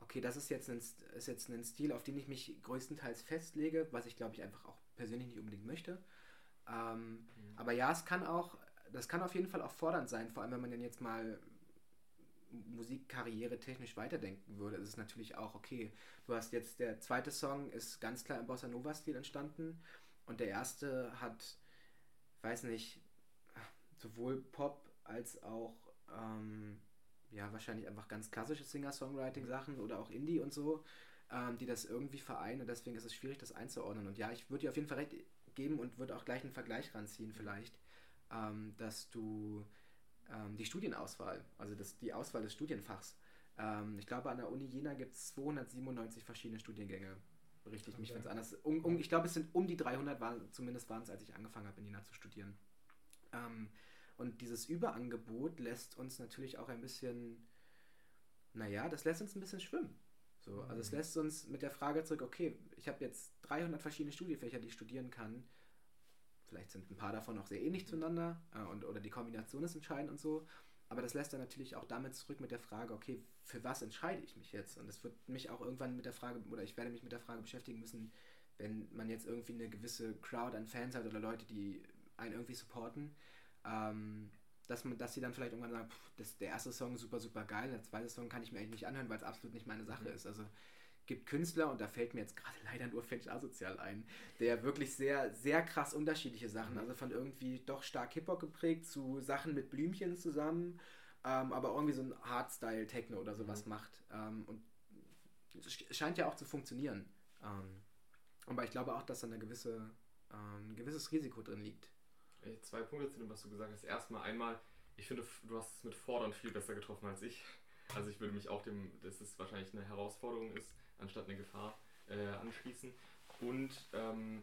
okay, das ist jetzt, ein, ist jetzt ein Stil, auf den ich mich größtenteils festlege, was ich glaube ich einfach auch persönlich nicht unbedingt möchte. Ähm, Aber ja, es kann auch, das kann auf jeden Fall auch fordernd sein, vor allem wenn man denn jetzt mal Musikkarriere technisch weiterdenken würde, ist es natürlich auch okay. Du hast jetzt, der zweite Song ist ganz klar im Bossa Nova-Stil entstanden und der erste hat, weiß nicht, sowohl Pop als auch, ähm, ja, wahrscheinlich einfach ganz klassische Singer-Songwriting-Sachen oder auch Indie und so, ähm, die das irgendwie vereinen und deswegen ist es schwierig, das einzuordnen. Und ja, ich würde dir auf jeden Fall recht geben und würde auch gleich einen Vergleich ranziehen vielleicht, ähm, dass du ähm, die Studienauswahl, also das, die Auswahl des Studienfachs, ähm, ich glaube an der Uni Jena gibt es 297 verschiedene Studiengänge. Berichte ich mich, Okay. wenn es anders um, um, Ich glaube, es sind um die 300, waren, zumindest waren es, als ich angefangen habe, in Jena zu studieren. Ähm, und dieses Überangebot lässt uns natürlich auch ein bisschen, naja, das lässt uns ein bisschen schwimmen. So, also es Mhm. lässt uns mit der Frage zurück, okay, ich habe jetzt 300 verschiedene Studienfächer, die ich studieren kann. Vielleicht sind ein paar davon auch sehr ähnlich zueinander äh, und, oder die Kombination ist entscheidend und so. Aber das lässt dann natürlich auch damit zurück mit der Frage, okay, für was entscheide ich mich jetzt? Und das wird mich auch irgendwann mit der Frage, oder ich werde mich mit der Frage beschäftigen müssen, wenn man jetzt irgendwie eine gewisse Crowd an Fans hat oder Leute, die einen irgendwie supporten, ähm, dass man, dass sie dann vielleicht irgendwann sagen, pff, das, der erste Song ist super, super geil, der zweite Song kann ich mir eigentlich nicht anhören, weil es absolut nicht meine Sache Mhm. ist. Also gibt Künstler, und da fällt mir jetzt gerade leider nur Finch Asozial ein, der wirklich sehr, sehr krass unterschiedliche Sachen, Mhm. also von irgendwie doch stark Hip-Hop geprägt zu Sachen mit Blümchen zusammen, ähm, aber irgendwie so ein Hardstyle-Techno oder sowas Mhm. macht. Ähm, und es sch- scheint ja auch zu funktionieren. Ähm, aber ich glaube auch, dass da eine gewisse, ähm, ein gewisses Risiko drin liegt. Ey, Zwei Punkte zu dem, was du gesagt hast. Erstmal einmal, ich finde, du hast es mit Fordern viel besser getroffen als ich. Also ich würde mich auch dem, dass es wahrscheinlich eine Herausforderung ist, anstatt eine Gefahr, äh, anschließen. Und, ähm,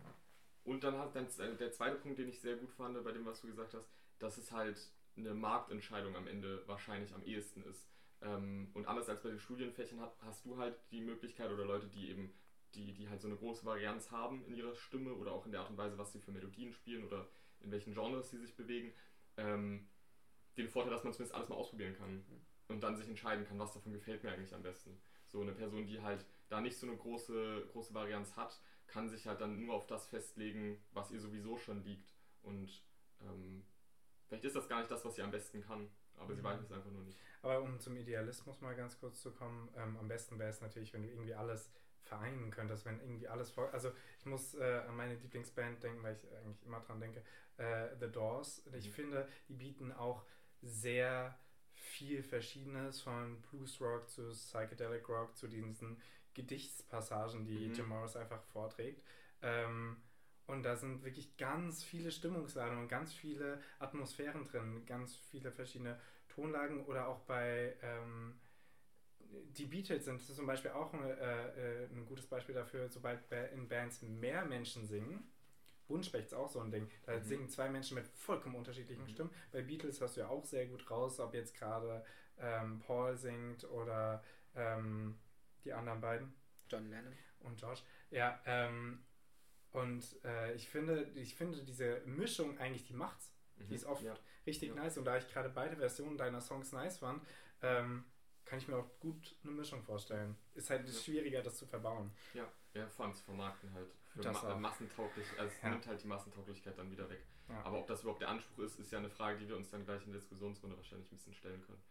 und dann hat dann z- der zweite Punkt, den ich sehr gut fand bei dem, was du gesagt hast, dass es halt eine Marktentscheidung am Ende wahrscheinlich am ehesten ist. Ähm, und anders als bei den Studienfächern hat, hast du halt die Möglichkeit oder Leute, die eben, die, die halt so eine große Varianz haben in ihrer Stimme oder auch in der Art und Weise, was sie für Melodien spielen oder in welchen Genres sie sich bewegen, ähm, den Vorteil, dass man zumindest alles mal ausprobieren kann und dann sich entscheiden kann, was davon gefällt mir eigentlich am besten. So eine Person, die halt da nicht so eine große, große Varianz hat, kann sich halt dann nur auf das festlegen, was ihr sowieso schon liegt. Und ähm, vielleicht ist das gar nicht das, was sie am besten kann, aber sie Mhm. weiß es einfach nur nicht. Aber um zum Idealismus mal ganz kurz zu kommen, ähm, am besten wäre es natürlich, wenn du irgendwie alles vereinen könntest, wenn irgendwie alles vor. Also ich muss äh, an meine Lieblingsband denken, weil ich eigentlich immer dran denke, äh, The Doors. Ich Mhm. finde, die bieten auch sehr viel Verschiedenes von Blues Rock zu Psychedelic Rock zu diesen Gedichtspassagen, die Mhm. Jim Morris einfach vorträgt. Ähm, und da sind wirklich ganz viele Stimmungsladungen, ganz viele Atmosphären drin, ganz viele verschiedene Tonlagen oder auch bei ähm, die Beatles sind zum Beispiel auch ein, äh, äh, ein gutes Beispiel dafür, sobald ba- in Bands mehr Menschen singen. Buntspecht ist auch so ein Ding. Da Mhm. singen zwei Menschen mit vollkommen unterschiedlichen Mhm. Stimmen. Bei Beatles hast du ja auch sehr gut raus, ob jetzt gerade ähm, Paul singt oder ähm, die anderen beiden John Lennon. und George. Ja, ähm, Und äh, ich finde, ich finde diese Mischung eigentlich, die macht's. Die Mhm. ist oft Ja. richtig Ja. nice. Und da ich gerade beide Versionen deiner Songs nice fand, ähm, kann ich mir auch gut eine Mischung vorstellen. Ist halt Ja. schwieriger, das zu verbauen. Ja, ja, vor allem zu vermarkten halt. Für Das ma auch. massentauglich, also es Ja. nimmt halt die Massentauglichkeit dann wieder weg. Ja. Aber ob das überhaupt der Anspruch ist, ist ja eine Frage, die wir uns dann gleich in der Diskussionsrunde wahrscheinlich ein bisschen stellen können.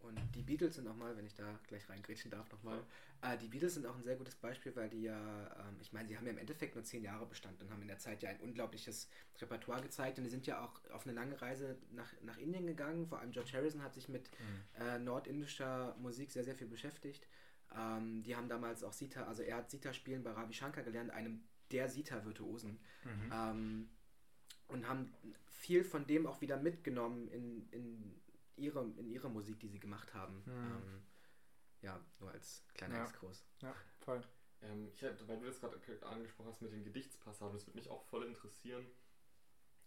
Und die Beatles sind nochmal, wenn ich da gleich reingrätschen darf, nochmal. Äh, die Beatles sind auch ein sehr gutes Beispiel, weil die ja, ähm, ich meine, sie haben ja im Endeffekt nur zehn Jahre Bestand und haben in der Zeit ja ein unglaubliches Repertoire gezeigt und die sind ja auch auf eine lange Reise nach, nach Indien gegangen. Vor allem George Harrison hat sich mit Mhm. äh, nordindischer Musik sehr, sehr viel beschäftigt. Ähm, die haben damals auch Sita, also er hat Sita spielen bei Ravi Shankar gelernt, einem der Sita-Virtuosen. Mhm. Ähm, und haben viel von dem auch wieder mitgenommen in, in, ihre, in ihre Musik, die sie gemacht haben. Mhm. Ähm, ja, nur als kleiner Ja. Exkurs. Ja, voll. Ähm, ich hätte, weil du das gerade angesprochen hast mit den Gedichtspassagen, das würde mich auch voll interessieren.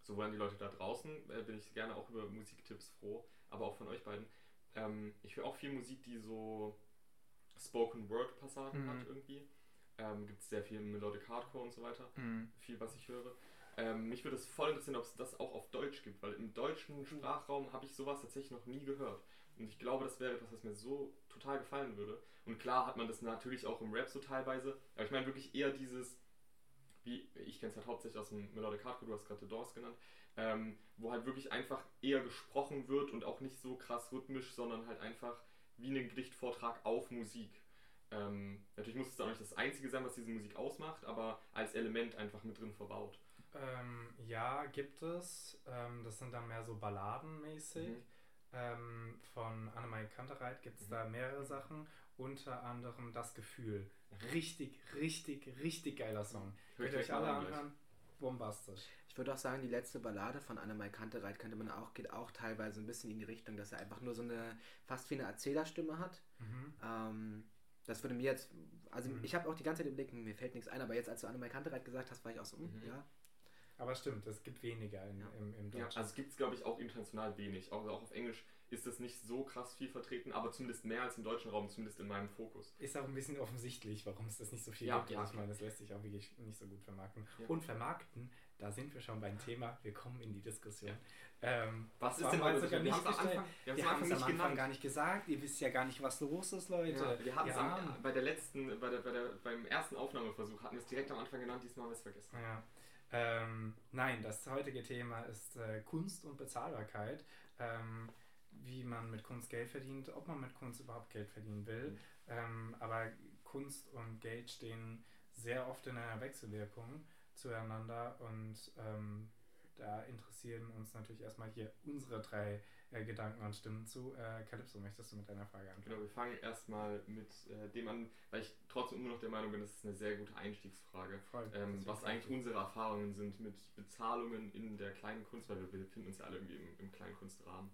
Sowohl an die Leute da draußen, äh, bin ich gerne auch über Musiktipps froh, aber auch von euch beiden. Ähm, ich höre auch viel Musik, die so Spoken Word Passagen Mhm. hat irgendwie. Ähm, Gibt es sehr viel Melodic Hardcore und so weiter. Mhm. Viel, was ich höre. Ähm, mich würde es voll interessieren, ob es das auch auf Deutsch gibt, weil im deutschen Sprachraum habe ich sowas tatsächlich noch nie gehört. Und ich glaube, das wäre etwas, was mir so total gefallen würde. Und klar hat man das natürlich auch im Rap so teilweise, aber ich meine wirklich eher dieses, wie ich kenne es halt hauptsächlich aus dem Melodic Hardcore, du hast gerade The Doors genannt, ähm, wo halt wirklich einfach eher gesprochen wird und auch nicht so krass rhythmisch, sondern halt einfach wie ein Gedichtvortrag auf Musik. Ähm, natürlich muss es auch nicht das Einzige sein, was diese Musik ausmacht, aber als Element einfach mit drin verbaut. Ähm, ja, gibt es. Ähm, das sind dann mehr so balladenmäßig. Mhm. Ähm, von Annemarie Kantereit gibt es Mhm. da mehrere Sachen. Unter anderem Das Gefühl. Richtig, richtig, richtig geiler Song. Könnt ihr euch alle anhören. Bombastisch. Ich würde auch sagen, die letzte Ballade von Annemai Kantereit könnte man auch, geht auch teilweise ein bisschen in die Richtung, dass er einfach nur so eine, fast wie eine Erzählerstimme hat. Mhm. Das würde mir jetzt, also Mhm. ich habe auch die ganze Zeit überlegt, mir fällt nichts ein, aber jetzt, als du Annemai Kantereit gesagt hast, war ich auch so, hm, Mhm. ja. Aber stimmt, es gibt weniger in, Ja. im, im Ja, Deutschen. also gibt es, glaube ich, auch international wenig. Auch, auch auf Englisch ist das nicht so krass viel vertreten, aber zumindest mehr als im deutschen Raum, zumindest in meinem Fokus. Ist auch ein bisschen offensichtlich, warum es das nicht so viel Ja, gibt. ja, Also ich meine, das lässt sich auch wirklich nicht so gut vermarkten. Ja. Und vermarkten, da sind wir schon beim Thema. Wir kommen in die Diskussion. Ähm, Was ist denn heute sogar nicht haben es am gestellt. Anfang, wir haben es am Anfang genannt. gar nicht gesagt. Ihr wisst ja gar nicht, was los ist, Leute. Ja, wir hatten es Ja. bei der letzten, bei der, bei der, beim ersten Aufnahmeversuch hatten wir es direkt am Anfang genannt, diesmal haben wir es vergessen. Ähm, nein, das heutige Thema ist äh, Kunst und Bezahlbarkeit. Ähm, wie man mit Kunst Geld verdient, ob man mit Kunst überhaupt Geld verdienen will. Mhm. Ähm, aber Kunst und Geld stehen sehr oft in einer Wechselwirkung zueinander und ähm, da interessieren uns natürlich erstmal hier unsere drei äh, Gedanken und Stimmen zu. Äh, Calypso, möchtest du mit deiner Frage anfangen? Genau, wir fangen erstmal mit äh, dem an, weil ich trotzdem immer noch der Meinung bin, das ist eine sehr gute Einstiegsfrage. Voll. Ähm, was eigentlich ich. unsere Erfahrungen sind mit Bezahlungen in der kleinen Kunst, weil wir befinden uns ja alle irgendwie im, im kleinen Kunstrahmen.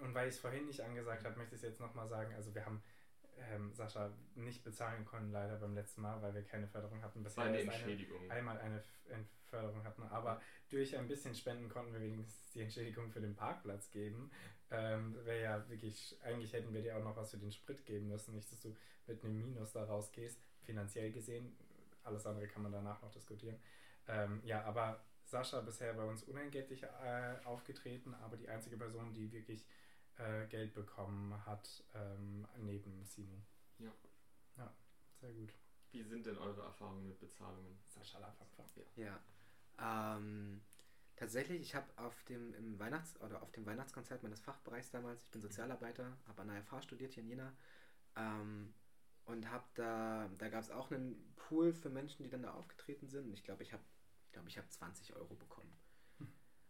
Und weil ich es vorhin nicht angesagt habe, möchte ich es jetzt nochmal sagen. Also wir haben ähm, Sascha nicht bezahlen können leider beim letzten Mal, weil wir keine Förderung hatten. War eine Entschädigung. einmal eine F- Ent- Förderung hatten, aber durch ein bisschen Spenden konnten wir wenigstens die Entschädigung für den Parkplatz geben. Ähm, Wäre ja wirklich, eigentlich hätten wir dir auch noch was für den Sprit geben müssen, nicht, dass du mit einem Minus da rausgehst, finanziell gesehen. Alles andere kann man danach noch diskutieren. Ähm, ja, aber Sascha bisher bei uns unentgeltlich äh, aufgetreten, aber die einzige Person, die wirklich äh, Geld bekommen hat, ähm, neben Sino. Ja. Ja, sehr gut. Wie sind denn eure Erfahrungen mit Bezahlungen? Sascha darf anfangen. Ja. Ähm, tatsächlich, ich habe auf dem im Weihnachts- oder auf dem Weihnachtskonzert meines Fachbereichs damals, ich bin Sozialarbeiter, habe an der FH studiert hier in Jena ähm, und habe da, da gab es auch einen Pool für Menschen, die dann da aufgetreten sind. Und ich glaube, ich habe, ich glaube, ich habe 20 Euro bekommen.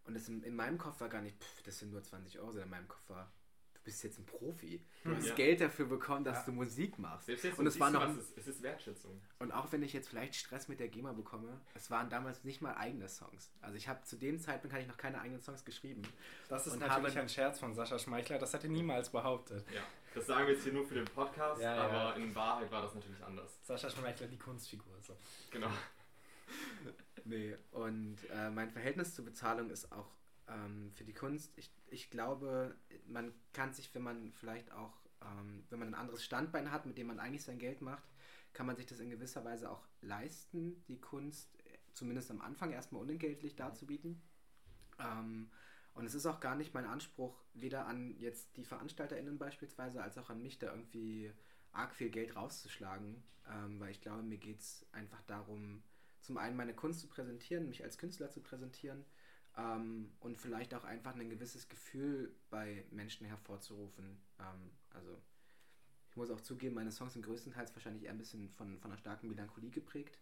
Und das in, in meinem Kopf war gar nicht, pff, das sind nur 20 Euro, sondern in meinem Kopf war, du bist jetzt ein Profi. Du hast Ja. Geld dafür bekommen, dass Ja. du Musik machst. Selbst jetzt Und es war noch- es, ist, es ist Wertschätzung. Und auch wenn ich jetzt vielleicht Stress mit der GEMA bekomme, es waren damals nicht mal eigene Songs. Also ich habe zu dem Zeitpunkt hatte ich noch keine eigenen Songs geschrieben. Das ist Und natürlich habe- ein Scherz von Sascha Schmeichler, das hat er niemals behauptet. Ja, das sagen wir jetzt hier nur für den Podcast, Ja, ja. aber in Wahrheit war das natürlich anders. Sascha Schmeichler, die Kunstfigur. So. Genau. Nee. Und äh, mein Verhältnis zur Bezahlung ist auch ähm, für die Kunst. Ich, ich glaube, man kann sich, wenn man vielleicht auch, ähm, wenn man ein anderes Standbein hat, mit dem man eigentlich sein Geld macht, kann man sich das in gewisser Weise auch leisten, die Kunst zumindest am Anfang erstmal unentgeltlich darzubieten. Ähm, und es ist auch gar nicht mein Anspruch, weder an jetzt die VeranstalterInnen beispielsweise, als auch an mich, da irgendwie arg viel Geld rauszuschlagen, ähm, weil ich glaube, mir geht es einfach darum, zum einen meine Kunst zu präsentieren, mich als Künstler zu präsentieren ähm, und vielleicht auch einfach ein gewisses Gefühl bei Menschen hervorzurufen. Ähm, also ich muss auch zugeben, meine Songs sind größtenteils wahrscheinlich eher ein bisschen von, von einer starken Melancholie geprägt,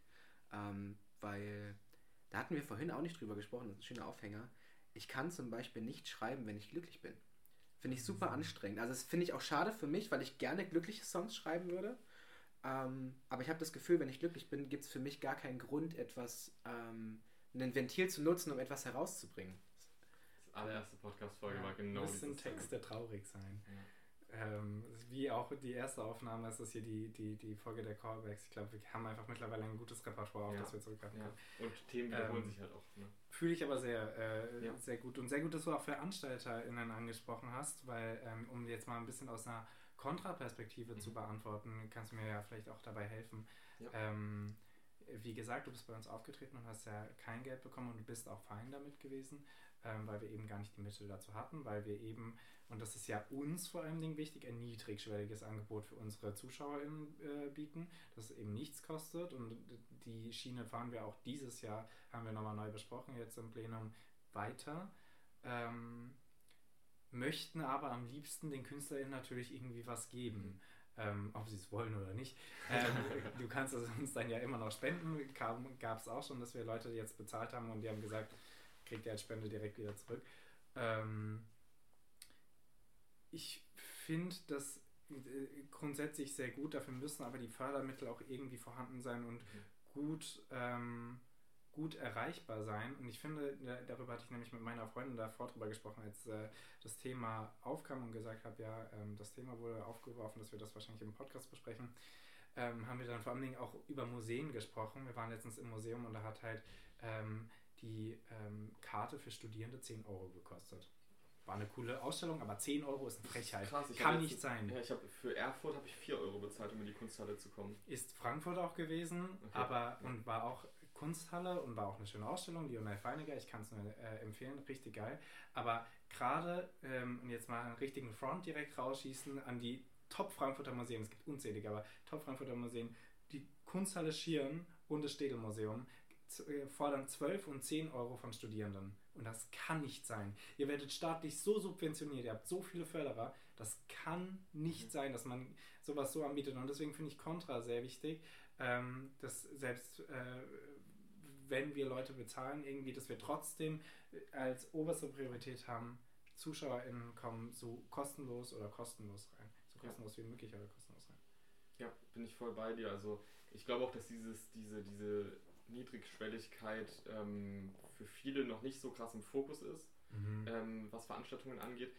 ähm, weil da hatten wir vorhin auch nicht drüber gesprochen, das ist ein schöner Aufhänger. Ich kann zum Beispiel nicht schreiben, wenn ich glücklich bin. Finde ich super mhm. anstrengend. Also das finde ich auch schade für mich, weil ich gerne glückliche Songs schreiben würde. Ähm, aber ich habe das Gefühl, wenn ich glücklich bin, gibt es für mich gar keinen Grund, etwas, ähm, ein Ventil zu nutzen, um etwas herauszubringen. Das allererste Podcast-Folge ja, war genau das. sind Texte traurig sein. Ja. Ähm, wie auch die erste Aufnahme ist das hier die, die, die Folge der Callbacks. Ich glaube, wir haben einfach mittlerweile ein gutes Repertoire, auf ja. das wir zurückgreifen können. Ja. Und Themen wiederholen ähm, sich halt auch. Ne? Fühle ich aber sehr, äh, ja. sehr gut. Und sehr gut, dass du auch VeranstalterInnen angesprochen hast, weil, ähm, um jetzt mal ein bisschen aus einer Kontraperspektive mhm. zu beantworten, kannst du mir ja vielleicht auch dabei helfen. Ähm, wie gesagt, du bist bei uns aufgetreten und hast ja kein Geld bekommen und du bist auch fein damit gewesen ähm, weil wir eben gar nicht die Mittel dazu hatten, weil wir eben, und das ist ja uns vor Dingen wichtig, ein niedrigschwelliges Angebot für unsere ZuschauerInnen äh, bieten, das eben nichts kostet und die Schiene fahren wir auch dieses Jahr, haben wir nochmal neu besprochen, jetzt im Plenum weiter. Ähm, möchten aber am liebsten den KünstlerInnen natürlich irgendwie was geben. Ähm, ob sie es wollen oder nicht. Ähm, du kannst es uns dann ja immer noch spenden. Gab es auch schon, dass wir Leute jetzt bezahlt haben und die haben gesagt, kriegt ihr als Spende direkt wieder zurück. Ähm, ich finde das äh, grundsätzlich sehr gut, dafür müssen aber die Fördermittel auch irgendwie vorhanden sein und mhm. gut, ähm, gut erreichbar sein. Und ich finde, darüber hatte ich nämlich mit meiner Freundin davor drüber gesprochen, als äh, das Thema aufkam und gesagt habe, ja, ähm, das Thema wurde aufgeworfen, dass wir das wahrscheinlich im Podcast besprechen. Ähm, haben wir dann vor allen Dingen auch über Museen gesprochen. Wir waren letztens im Museum und da hat halt ähm, die ähm, Karte für Studierende 10 Euro gekostet. War eine coole Ausstellung, aber 10 Euro ist eine Frechheit. Krass, Kann nicht sein. Ja, ich habe für Erfurt habe ich 4 Euro bezahlt, um in die Kunsthalle zu kommen. Ist Frankfurt auch gewesen, okay. aber ja. und war auch Kunsthalle und war auch eine schöne Ausstellung, Lionel Feiniger, ich kann es nur äh, empfehlen, richtig geil. Aber gerade, ähm, und jetzt mal einen richtigen Front direkt rausschießen an die Top-Frankfurter Museen, es gibt unzählige, aber Top-Frankfurter Museen, die Kunsthalle Schieren und das Städelmuseum äh, fordern 12 und 10 Euro von Studierenden. Und das kann nicht sein. Ihr werdet staatlich so subventioniert, ihr habt so viele Förderer, das kann nicht mhm. sein, dass man sowas so anbietet. Und deswegen finde ich Contra sehr wichtig, ähm, dass selbst äh, wenn wir Leute bezahlen, irgendwie, dass wir trotzdem äh, als oberste Priorität haben, ZuschauerInnen kommen so kostenlos oder kostenlos rein. So kostenlos ja. wie möglich, aber kostenlos rein. Ja, bin ich voll bei dir. Also ich glaube auch, dass dieses, diese, diese Niedrigschwelligkeit ähm, für viele noch nicht so krass im Fokus ist, mhm. ähm, was Veranstaltungen angeht.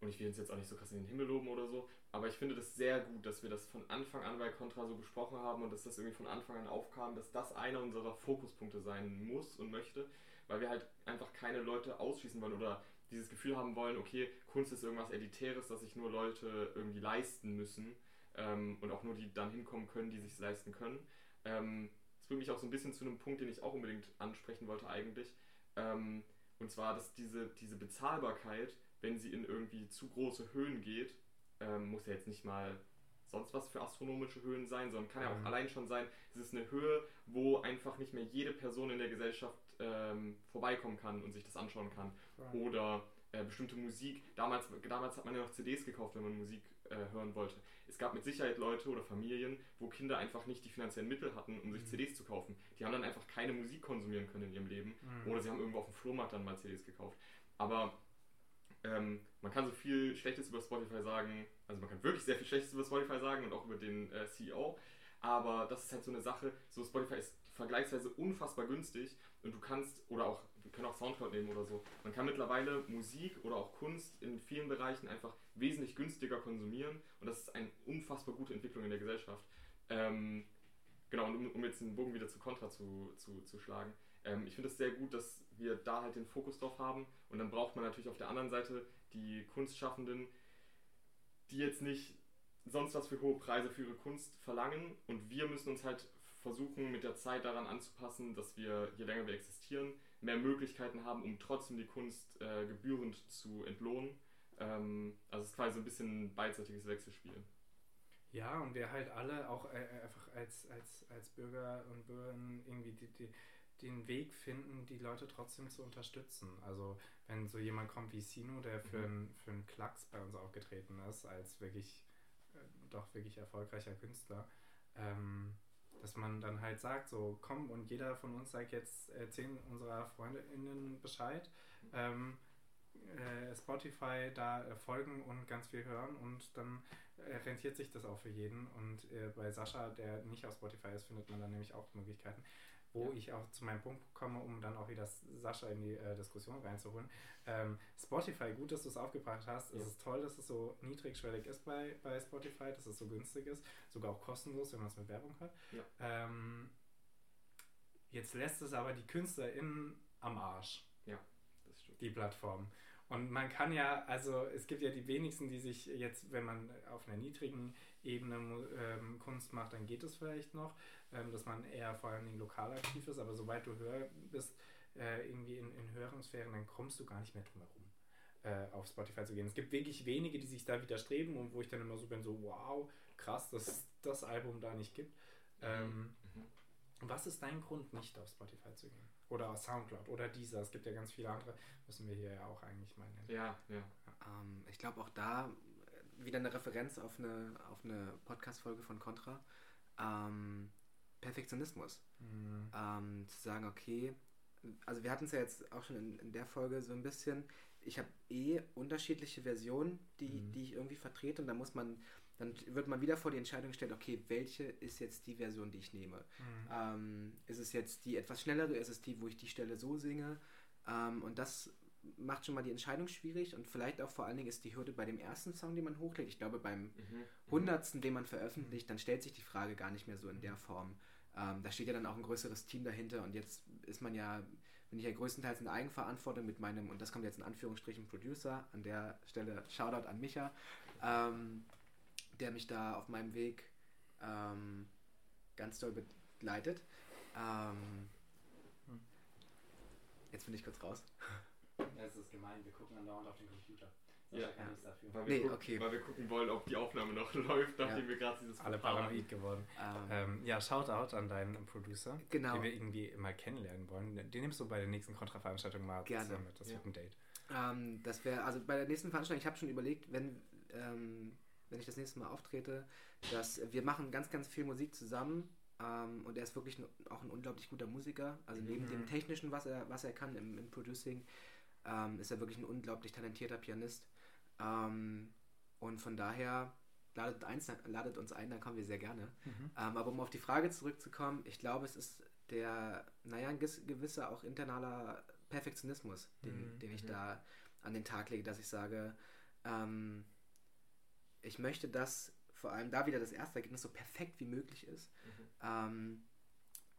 Und ich will uns jetzt auch nicht so krass in den Himmel loben oder so, aber ich finde das sehr gut, dass wir das von Anfang an bei Contra so besprochen haben und dass das irgendwie von Anfang an aufkam, dass das einer unserer Fokuspunkte sein muss und möchte, weil wir halt einfach keine Leute ausschließen wollen oder dieses Gefühl haben wollen, okay, Kunst ist irgendwas Elitäres, dass sich nur Leute irgendwie leisten müssen ähm, und auch nur die dann hinkommen können, die sich leisten können. Ähm, bringt mich auch so ein bisschen zu einem Punkt, den ich auch unbedingt ansprechen wollte eigentlich. Ähm, und zwar, dass diese, diese Bezahlbarkeit, wenn sie in irgendwie zu große Höhen geht, ähm, muss ja jetzt nicht mal sonst was für astronomische Höhen sein, sondern kann ja auch mhm. allein schon sein, es ist eine Höhe, wo einfach nicht mehr jede Person in der Gesellschaft ähm, vorbeikommen kann und sich das anschauen kann. Right. Oder äh, bestimmte Musik. Damals, damals hat man ja noch CDs gekauft, wenn man Musik äh, hören wollte. Es gab mit Sicherheit Leute oder Familien, wo Kinder einfach nicht die finanziellen Mittel hatten, um sich mhm. CDs zu kaufen. Die haben dann einfach keine Musik konsumieren können in ihrem Leben. Mhm. Oder sie haben irgendwo auf dem Flohmarkt dann mal CDs gekauft. Aber ähm, man kann so viel Schlechtes über Spotify sagen, also man kann wirklich sehr viel Schlechtes über Spotify sagen und auch über den äh, CEO. Aber das ist halt so eine Sache, so Spotify ist vergleichsweise unfassbar günstig und du kannst, oder auch, wir können auch Soundcloud nehmen oder so, man kann mittlerweile Musik oder auch Kunst in vielen Bereichen einfach wesentlich günstiger konsumieren und das ist eine unfassbar gute Entwicklung in der Gesellschaft. Ähm, genau, und um, um, jetzt den Bogen wieder zu Contra zu, zu, zu schlagen, ähm, ich finde es sehr gut, dass wir da halt den Fokus drauf haben und dann braucht man natürlich auf der anderen Seite die Kunstschaffenden, die jetzt nicht sonst was für hohe Preise für ihre Kunst verlangen und wir müssen uns halt versuchen mit der Zeit daran anzupassen, dass wir, je länger wir existieren, mehr Möglichkeiten haben, um trotzdem die Kunst äh, gebührend zu entlohnen. Ähm, also es ist quasi so ein bisschen ein beidseitiges Wechselspiel. Ja, und wir halt alle auch äh, einfach als, als, als Bürger und Bürgerinnen irgendwie die, die, den Weg finden, die Leute trotzdem zu unterstützen. Also wenn so jemand kommt wie Sino, der für, Mhm. einen für einen Klacks bei uns aufgetreten ist, als wirklich äh, doch wirklich erfolgreicher Künstler, ähm, dass man dann halt sagt, so komm und jeder von uns sagt jetzt äh, zehn unserer FreundInnen Bescheid. Ähm, äh, Spotify da äh, folgen und ganz viel hören und dann äh, rentiert sich das auch für jeden. Und äh, bei Sascha, der nicht auf Spotify ist, findet man dann nämlich auch Möglichkeiten, wo Ja. ich auch zu meinem Punkt komme, um dann auch wieder Sascha in die äh, Diskussion reinzuholen. Ähm, Spotify, gut, dass du es aufgebracht hast. Ja. Es ist toll, dass es so niedrigschwellig ist bei, bei Spotify, dass es so günstig ist, sogar auch kostenlos, wenn man es mit Werbung hat. Ja. Ähm, jetzt lässt es aber die KünstlerInnen am Arsch Das stimmt. die Plattform. Und man kann ja, also es gibt ja die wenigsten, die sich jetzt, wenn man auf einer niedrigen Ebene ähm, Kunst macht, dann geht es vielleicht noch, ähm, dass man eher vor allen Dingen lokal aktiv ist, aber sobald du höher bist, äh, irgendwie in, in höheren Sphären, dann kommst du gar nicht mehr drum herum, äh, auf Spotify zu gehen. Es gibt wirklich wenige, die sich da widerstreben und wo ich dann immer so bin, so wow, krass, dass es das Album da nicht gibt. Ähm, Mhm. was ist dein Grund, nicht auf Spotify zu gehen? Oder auf Soundcloud oder dieser? Es gibt ja ganz viele andere, müssen wir hier ja auch eigentlich mal nennen. Ja, ja. Ähm, ich glaube auch da äh, wieder eine Referenz auf eine, auf eine Podcast-Folge von Contra. Ähm, Perfektionismus. Mhm. Ähm, zu sagen, okay, also wir hatten es ja jetzt auch schon in, in der Folge so ein bisschen, ich habe eh unterschiedliche Versionen, die, Mhm. die ich irgendwie vertrete und da muss man, dann wird man wieder vor die Entscheidung gestellt, okay, welche ist jetzt die Version, die ich nehme? Mhm. Ähm, ist es jetzt die etwas schnellere? Ist es die, wo ich die Stelle so singe? Ähm, und das macht schon mal die Entscheidung schwierig und vielleicht auch vor allen Dingen ist die Hürde bei dem ersten Song, den man hochlädt. Ich glaube, beim Mhm. hundertsten, den man veröffentlicht, dann stellt sich die Frage gar nicht mehr so in der Form. Ähm, da steht ja dann auch ein größeres Team dahinter und jetzt ist man ja, bin ich ja größtenteils in Eigenverantwortung mit meinem, und das kommt jetzt in Anführungsstrichen, Producer. An der Stelle Shoutout an Micha, ähm, der mich da auf meinem Weg ähm, ganz doll begleitet. Ähm, Hm. jetzt bin ich kurz raus. Es ist gemein, wir gucken andauernd auf den Computer. Ja. Kann Ja. nichts dafür. Weil, wir Nee, gucken, okay. weil wir gucken wollen, ob die Aufnahme noch läuft, nachdem Ja. wir gerade dieses Alle paranoid geworden. Ähm, Ähm, ja, Shoutout an deinen Producer, Genau. den wir irgendwie mal kennenlernen wollen. Den nimmst du bei der nächsten Kontraveranstaltung mal Gerne. zusammen mit. Das Ja. wird ein Date. Ähm, das wäre, also bei der nächsten Veranstaltung, ich habe schon überlegt, wenn, ähm, wenn ich das nächste Mal auftrete, dass wir machen ganz, ganz viel Musik zusammen ähm, und er ist wirklich auch ein unglaublich guter Musiker. Also neben Mhm. dem Technischen, was er, was er kann im, im Producing, ähm, ist er wirklich ein unglaublich talentierter Pianist. Ähm, und von daher ladet, eins, ladet uns ein, dann kommen wir sehr gerne. Ähm, aber um auf die Frage zurückzukommen, ich glaube, es ist der, naja, ein gewisser auch internaler Perfektionismus, den, Mhm. den ich Mhm. da an den Tag lege, dass ich sage, ähm, ich möchte, dass vor allem da wieder das erste Ergebnis so perfekt wie möglich ist. Mhm. Ähm,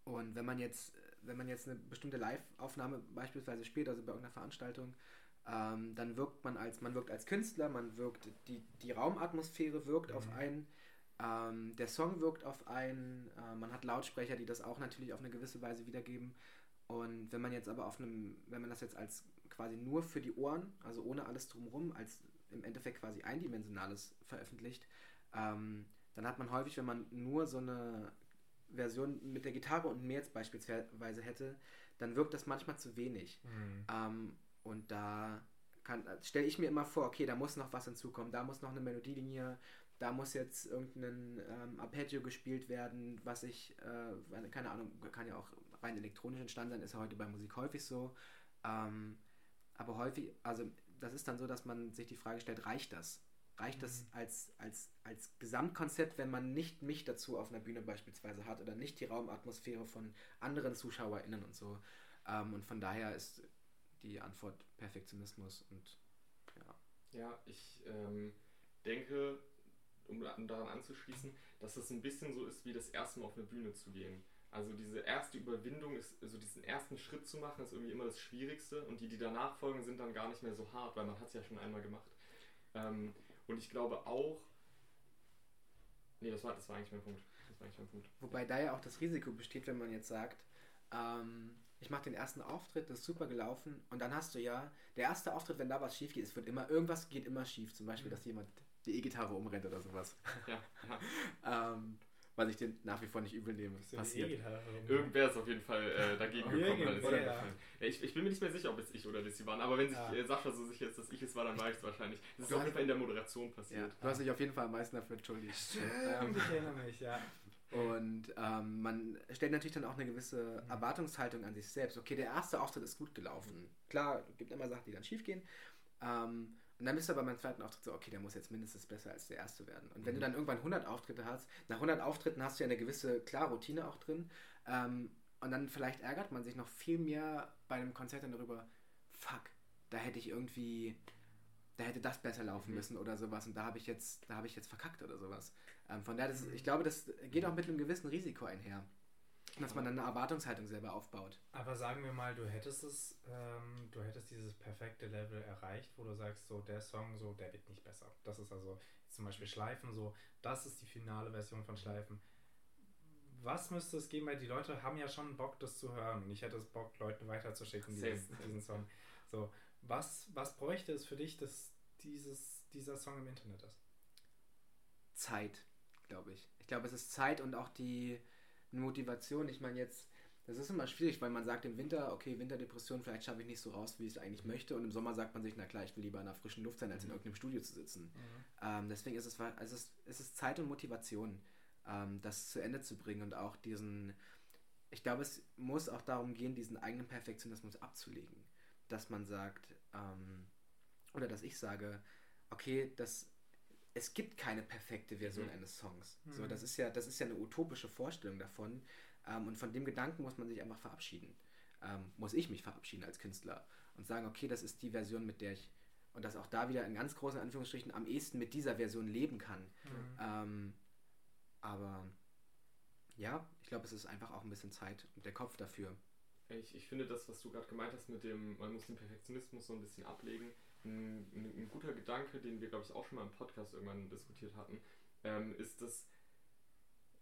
und wenn man jetzt, wenn man jetzt eine bestimmte Live-Aufnahme beispielsweise spielt, also bei irgendeiner Veranstaltung, ähm, dann wirkt man als, man wirkt als Künstler, man wirkt, die, die Raumatmosphäre wirkt auf Mhm. einen, ähm, der Song wirkt auf einen, äh, man hat Lautsprecher, die das auch natürlich auf eine gewisse Weise wiedergeben. Und wenn man jetzt aber auf einem, wenn man das jetzt als quasi nur für die Ohren, also ohne alles drumherum, als im Endeffekt quasi eindimensionales veröffentlicht, ähm, dann hat man häufig, wenn man nur so eine Version mit der Gitarre und mehr jetzt beispielsweise hätte, dann wirkt das manchmal zu wenig. Mhm. Ähm, und da stelle ich mir immer vor, okay, da muss noch was hinzukommen, da muss noch eine Melodielinie, da muss jetzt irgendein ähm, Arpeggio gespielt werden, was ich, äh, keine Ahnung, kann ja auch rein elektronisch entstanden sein, ist ja heute bei Musik häufig so. Ähm, aber häufig, also das ist dann so, dass man sich die Frage stellt, reicht das? Reicht das als, als, als Gesamtkonzept, wenn man nicht mich dazu auf einer Bühne beispielsweise hat oder nicht die Raumatmosphäre von anderen ZuschauerInnen und so? Ähm, und von daher ist die Antwort Perfektionismus und ja. Ja, ich ähm, denke, um, um daran anzuschließen, dass es ein bisschen so ist, wie das erste Mal auf eine Bühne zu gehen. Also diese erste Überwindung, ist, also diesen ersten Schritt zu machen, ist irgendwie immer das Schwierigste und die, die danach folgen, sind dann gar nicht mehr so hart, weil man hat es ja schon einmal gemacht. Ähm, und ich glaube auch, nee, das war, das war eigentlich mein Punkt. Das war eigentlich ganz gut. Wobei da ja auch das Risiko besteht, wenn man jetzt sagt, ähm, ich mache den ersten Auftritt, das ist super gelaufen und dann hast du ja, der erste Auftritt, wenn da was schief geht, es wird immer, irgendwas geht immer schief. Zum Beispiel, Mhm. dass jemand die E-Gitarre umrennt oder sowas. Ja, ja. ähm, was ich den nach wie vor nicht übel nehme. So die Passiert. Irgendwer ist auf jeden Fall äh, dagegen gekommen. Dann ist Irgendwer, er ja. ja, ich, ich bin mir nicht mehr sicher, ob es ich oder Lissy waren, aber wenn sich Ja. äh, Sascha so sicher ist, dass ich es war, dann war ich es wahrscheinlich. Das ist auf jeden Fall in der Moderation Ja, passiert. du hast dich auf jeden Fall am meisten dafür entschuldigt. Stimmt, ich erinnere mich, ja. Und ähm, man stellt natürlich dann auch eine gewisse Mhm. Erwartungshaltung an sich selbst. Okay, der erste Auftritt ist gut gelaufen. Klar, es gibt immer Sachen, die dann schief gehen. Ähm, und dann bist du aber beim zweiten Auftritt so, okay, der muss jetzt mindestens besser als der erste werden. Und wenn du Mhm. dann irgendwann 100 Auftritte hast, nach 100 Auftritten hast du ja eine gewisse, klar, Routine auch drin. Ähm, und dann vielleicht ärgert man sich noch viel mehr bei einem Konzert dann darüber, fuck, da hätte ich irgendwie, da hätte das besser laufen Mhm. müssen oder sowas. Und da habe ich jetzt, da habe ich jetzt verkackt oder sowas. Ähm, von daher, das, ich glaube, das geht auch mit einem gewissen Risiko einher. Dass man dann eine Erwartungshaltung selber aufbaut. Aber sagen wir mal, du hättest es, ähm, du hättest dieses perfekte Level erreicht, wo du sagst, so der Song, so der wird nicht besser. Das ist also zum Beispiel Schleifen, so das ist die finale Version von Schleifen. Was müsste es geben, weil die Leute haben ja schon Bock, das zu hören und ich hätte es Bock, Leuten weiterzuschicken, same. diesen Song. So, was, was bräuchte es für dich, dass dieses, dieser Song im Internet ist? Zeit, glaube ich. Ich glaube, es ist Zeit und auch die Motivation. Ich meine jetzt, das ist immer schwierig, weil man sagt im Winter, okay, Winterdepression, vielleicht schaffe ich nicht so raus, wie ich es eigentlich möchte. Und im Sommer sagt man sich, na klar, ich will lieber in der frischen Luft sein, als in Mhm. irgendeinem Studio zu sitzen. Ähm, deswegen ist es, also es, es ist Zeit und Motivation, ähm, das zu Ende zu bringen und auch diesen, ich glaube, es muss auch darum gehen, diesen eigenen Perfektionismus abzulegen. Dass man sagt, ähm, oder dass ich sage, okay, das, es gibt keine perfekte Version Mhm. eines Songs. So, Mhm. das ist ja, das ist ja eine utopische Vorstellung davon. Ähm, und von dem Gedanken muss man sich einfach verabschieden. Ähm, muss ich mich verabschieden als Künstler und sagen, okay, das ist die Version, mit der ich und das auch da wieder in ganz großen Anführungsstrichen am ehesten mit dieser Version leben kann. Mhm. Ähm, aber ja, ich glaube, es ist einfach auch ein bisschen Zeit und der Kopf dafür. Ich, ich finde das, was du gerade gemeint hast mit dem, man muss den Perfektionismus so ein bisschen ablegen, ein, ein, guter Gedanke, den wir, glaube ich, auch schon mal im Podcast irgendwann diskutiert hatten, ähm, ist, dass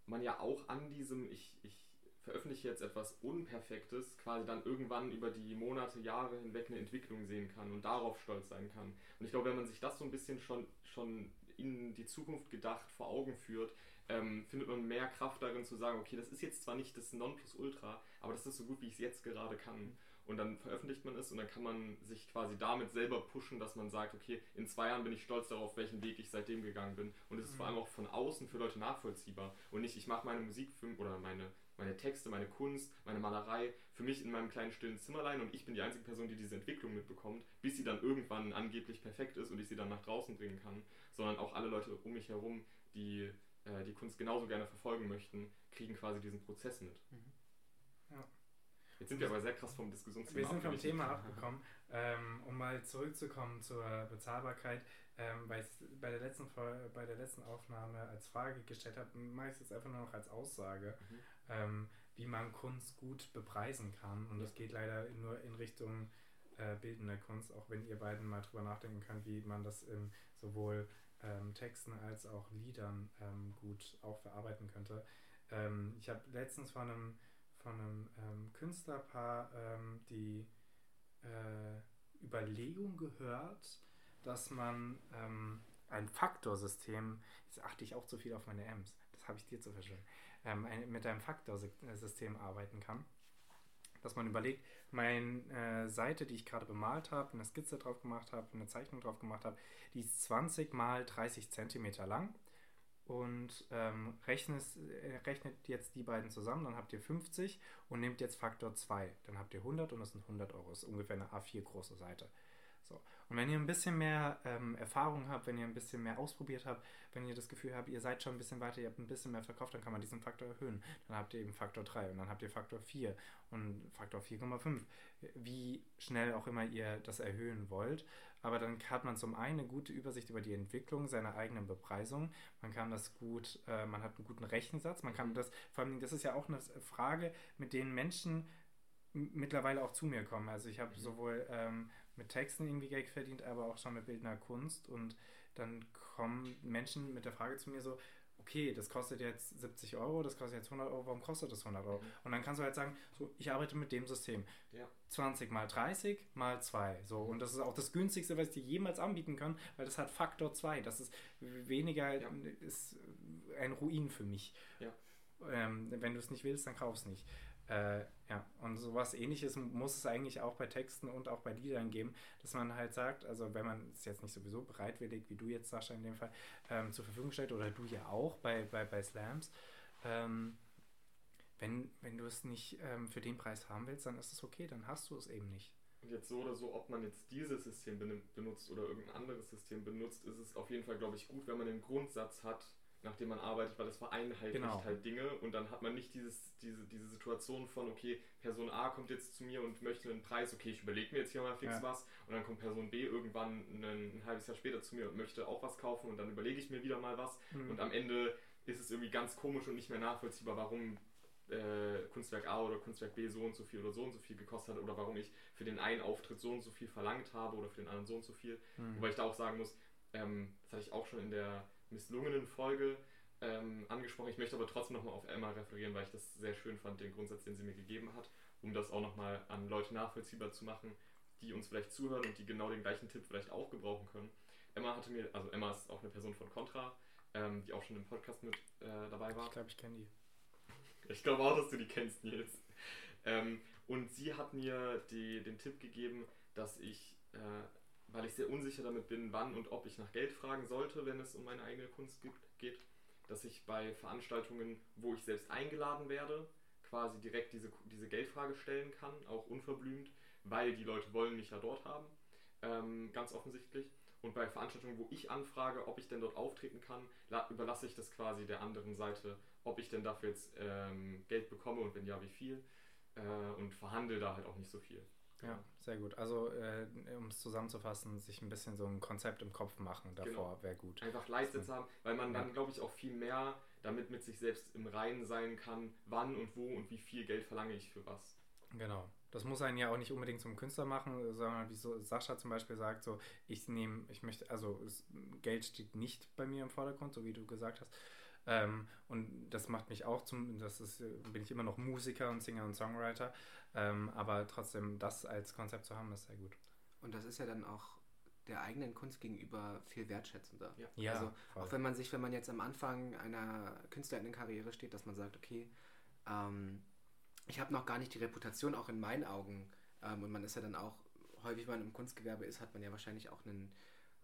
man ja auch an diesem, ich, ich veröffentliche jetzt etwas Unperfektes, quasi dann irgendwann über die Monate, Jahre hinweg eine Entwicklung sehen kann und darauf stolz sein kann. Und ich glaube, wenn man sich das so ein bisschen schon, schon in die Zukunft gedacht vor Augen führt, ähm, findet man mehr Kraft darin zu sagen, okay, das ist jetzt zwar nicht das Nonplusultra, aber das ist so gut, wie ich es jetzt gerade kann. Und dann veröffentlicht man es und dann kann man sich quasi damit selber pushen, dass man sagt, okay, in zwei Jahren bin ich stolz darauf, welchen Weg ich seitdem gegangen bin. Und es ist vor allem auch von außen für Leute nachvollziehbar. Und nicht, ich mache meine Musik für, oder meine, meine Texte, meine Kunst, meine Malerei für mich in meinem kleinen stillen Zimmerlein und ich bin die einzige Person, die diese Entwicklung mitbekommt, bis sie dann irgendwann angeblich perfekt ist und ich sie dann nach draußen bringen kann. Sondern auch alle Leute um mich herum, die äh, die Kunst genauso gerne verfolgen möchten, kriegen quasi diesen Prozess mit. Ja. Jetzt sind wir aber sehr krass vom Diskussionsthema Wir sind vom. Thema abgekommen. Ähm, um mal zurückzukommen zur Bezahlbarkeit, ähm, weil ich bei der, letzten, bei der letzten Aufnahme als Frage gestellt habe, mache ich es jetzt einfach nur noch als Aussage, Mhm. ähm, wie man Kunst gut bepreisen kann. Und das geht leider nur in Richtung äh, bildende Kunst, auch wenn ihr beiden mal drüber nachdenken könnt, wie man das in sowohl ähm, Texten als auch Liedern ähm, gut auch verarbeiten könnte. Ähm, ich habe letztens von einem von einem ähm, Künstlerpaar ähm, die äh, Überlegung gehört, dass man ähm, ein Faktorsystem, jetzt achte ich auch zu viel auf meine M's, das habe ich dir zu verschwenden, ähm, ein, mit einem Faktorsystem arbeiten kann. Dass man überlegt, meine Seite, die ich gerade bemalt habe, eine Skizze drauf gemacht habe, eine Zeichnung drauf gemacht habe, die ist 20 mal 30 Zentimeter lang und ähm, rechnet, äh, rechnet jetzt die beiden zusammen, dann habt ihr 50 und nehmt jetzt Faktor 2. Dann habt ihr 100 und das sind 100 Euro. Das ist ungefähr eine A4 große Seite. So. Und wenn ihr ein bisschen mehr ähm, Erfahrung habt, wenn ihr ein bisschen mehr ausprobiert habt, wenn ihr das Gefühl habt, ihr seid schon ein bisschen weiter, ihr habt ein bisschen mehr verkauft, dann kann man diesen Faktor erhöhen. Dann habt ihr eben Faktor 3 und dann habt ihr Faktor 4 und Faktor 4,5. Wie schnell auch immer ihr das erhöhen wollt. Aber dann hat man zum einen eine gute Übersicht über die Entwicklung seiner eigenen Bepreisung. Man kann das gut, äh, man hat einen guten Rechensatz. Man kann das, vor allem, das ist ja auch eine Frage, mit denen Menschen mittlerweile auch zu mir kommen. Also ich habe Mhm. sowohl ähm, mit Texten irgendwie Geld verdient, aber auch schon mit bildender Kunst. Und dann kommen Menschen mit der Frage zu mir so, okay, das kostet jetzt 70 Euro, das kostet jetzt 100 Euro, warum kostet das 100 Euro? Und dann kannst du halt sagen, so, ich arbeite mit dem System. Ja. 20 mal 30 mal 2. So. Und das ist auch das günstigste, was ich dir jemals anbieten kann, weil das hat Faktor 2. Das ist weniger, Ja. ist ein Ruin für mich. Ja. Ähm, wenn du es nicht willst, dann kauf es nicht. Äh, ja, und sowas ähnliches muss es eigentlich auch bei Texten und auch bei Liedern geben, dass man halt sagt, also wenn man es jetzt nicht sowieso bereitwillig, wie du jetzt, Sascha, in dem Fall, ähm, zur Verfügung stellt, oder du ja auch bei, bei, bei Slams, ähm, wenn, wenn du es nicht ähm, für den Preis haben willst, dann ist es okay, dann hast du es eben nicht. Und jetzt so oder so, ob man jetzt dieses System ben- benutzt oder irgendein anderes System benutzt, ist es auf jeden Fall, glaube ich, gut, wenn man den Grundsatz hat, nach dem man arbeitet, weil das vereinheitlicht Genau. halt Dinge und dann hat man nicht dieses, diese, diese Situation von, okay, Person A kommt jetzt zu mir und möchte einen Preis, okay, ich überlege mir jetzt hier mal fix Ja. was und dann kommt Person B irgendwann ein, ein halbes Jahr später zu mir und möchte auch was kaufen und dann überlege ich mir wieder mal was Mhm. und am Ende ist es irgendwie ganz komisch und nicht mehr nachvollziehbar, warum äh, Kunstwerk A oder Kunstwerk B so und so viel oder so und so viel gekostet hat oder warum ich für den einen Auftritt so und so viel verlangt habe oder für den anderen so und so viel. Mhm. Wobei ich da auch sagen muss, ähm, das hatte ich auch schon in der misslungenen Folge ähm, angesprochen. Ich möchte aber trotzdem nochmal auf Emma referieren, weil ich das sehr schön fand, den Grundsatz, den sie mir gegeben hat, um das auch nochmal an Leute nachvollziehbar zu machen, die uns vielleicht zuhören und die genau den gleichen Tipp vielleicht auch gebrauchen können. Emma hatte mir, also Emma ist auch eine Person von Contra, ähm, die auch schon im Podcast mit äh, dabei war. Ich glaube, ich kenne die. Ich glaube auch, dass du die kennst, Nils. Ähm, und sie hat mir die, den Tipp gegeben, dass ich, äh, weil ich sehr unsicher damit bin, wann und ob ich nach Geld fragen sollte, wenn es um meine eigene Kunst geht, dass ich bei Veranstaltungen, wo ich selbst eingeladen werde, quasi direkt diese, diese Geldfrage stellen kann, auch unverblümt, weil die Leute wollen mich ja dort haben, ähm, ganz offensichtlich. Und bei Veranstaltungen, wo ich anfrage, ob ich denn dort auftreten kann, la- überlasse ich das quasi der anderen Seite, ob ich denn dafür jetzt ähm, Geld bekomme und wenn ja, wie viel. Äh, und verhandle da halt auch nicht so viel. Ja, sehr gut. Also, äh, um es zusammenzufassen, sich ein bisschen so ein Konzept im Kopf machen davor Genau. wäre gut. Einfach Leitsätze haben, weil man dann, Ja. glaube ich, auch viel mehr damit mit sich selbst im Reinen sein kann, wann und wo und wie viel Geld verlange ich für was. Genau. Das muss einen ja auch nicht unbedingt zum Künstler machen, sondern wie so Sascha zum Beispiel sagt, so ich nehme, ich möchte, also Geld steht nicht bei mir im Vordergrund, so wie du gesagt hast. Ähm, und das macht mich auch zum, das ist, bin ich immer noch Musiker und Singer und Songwriter. Ähm, aber trotzdem das als Konzept zu haben, ist sehr gut. Und das ist ja dann auch der eigenen Kunst gegenüber viel wertschätzender. Ja. Ja, also voll. auch wenn man sich, wenn man jetzt am Anfang einer Künstlerinnenkarriere steht, dass man sagt, okay, ähm, ich habe noch gar nicht die Reputation, auch in meinen Augen, ähm, und man ist ja dann auch, häufig, wenn man im Kunstgewerbe ist, hat man ja wahrscheinlich auch einen,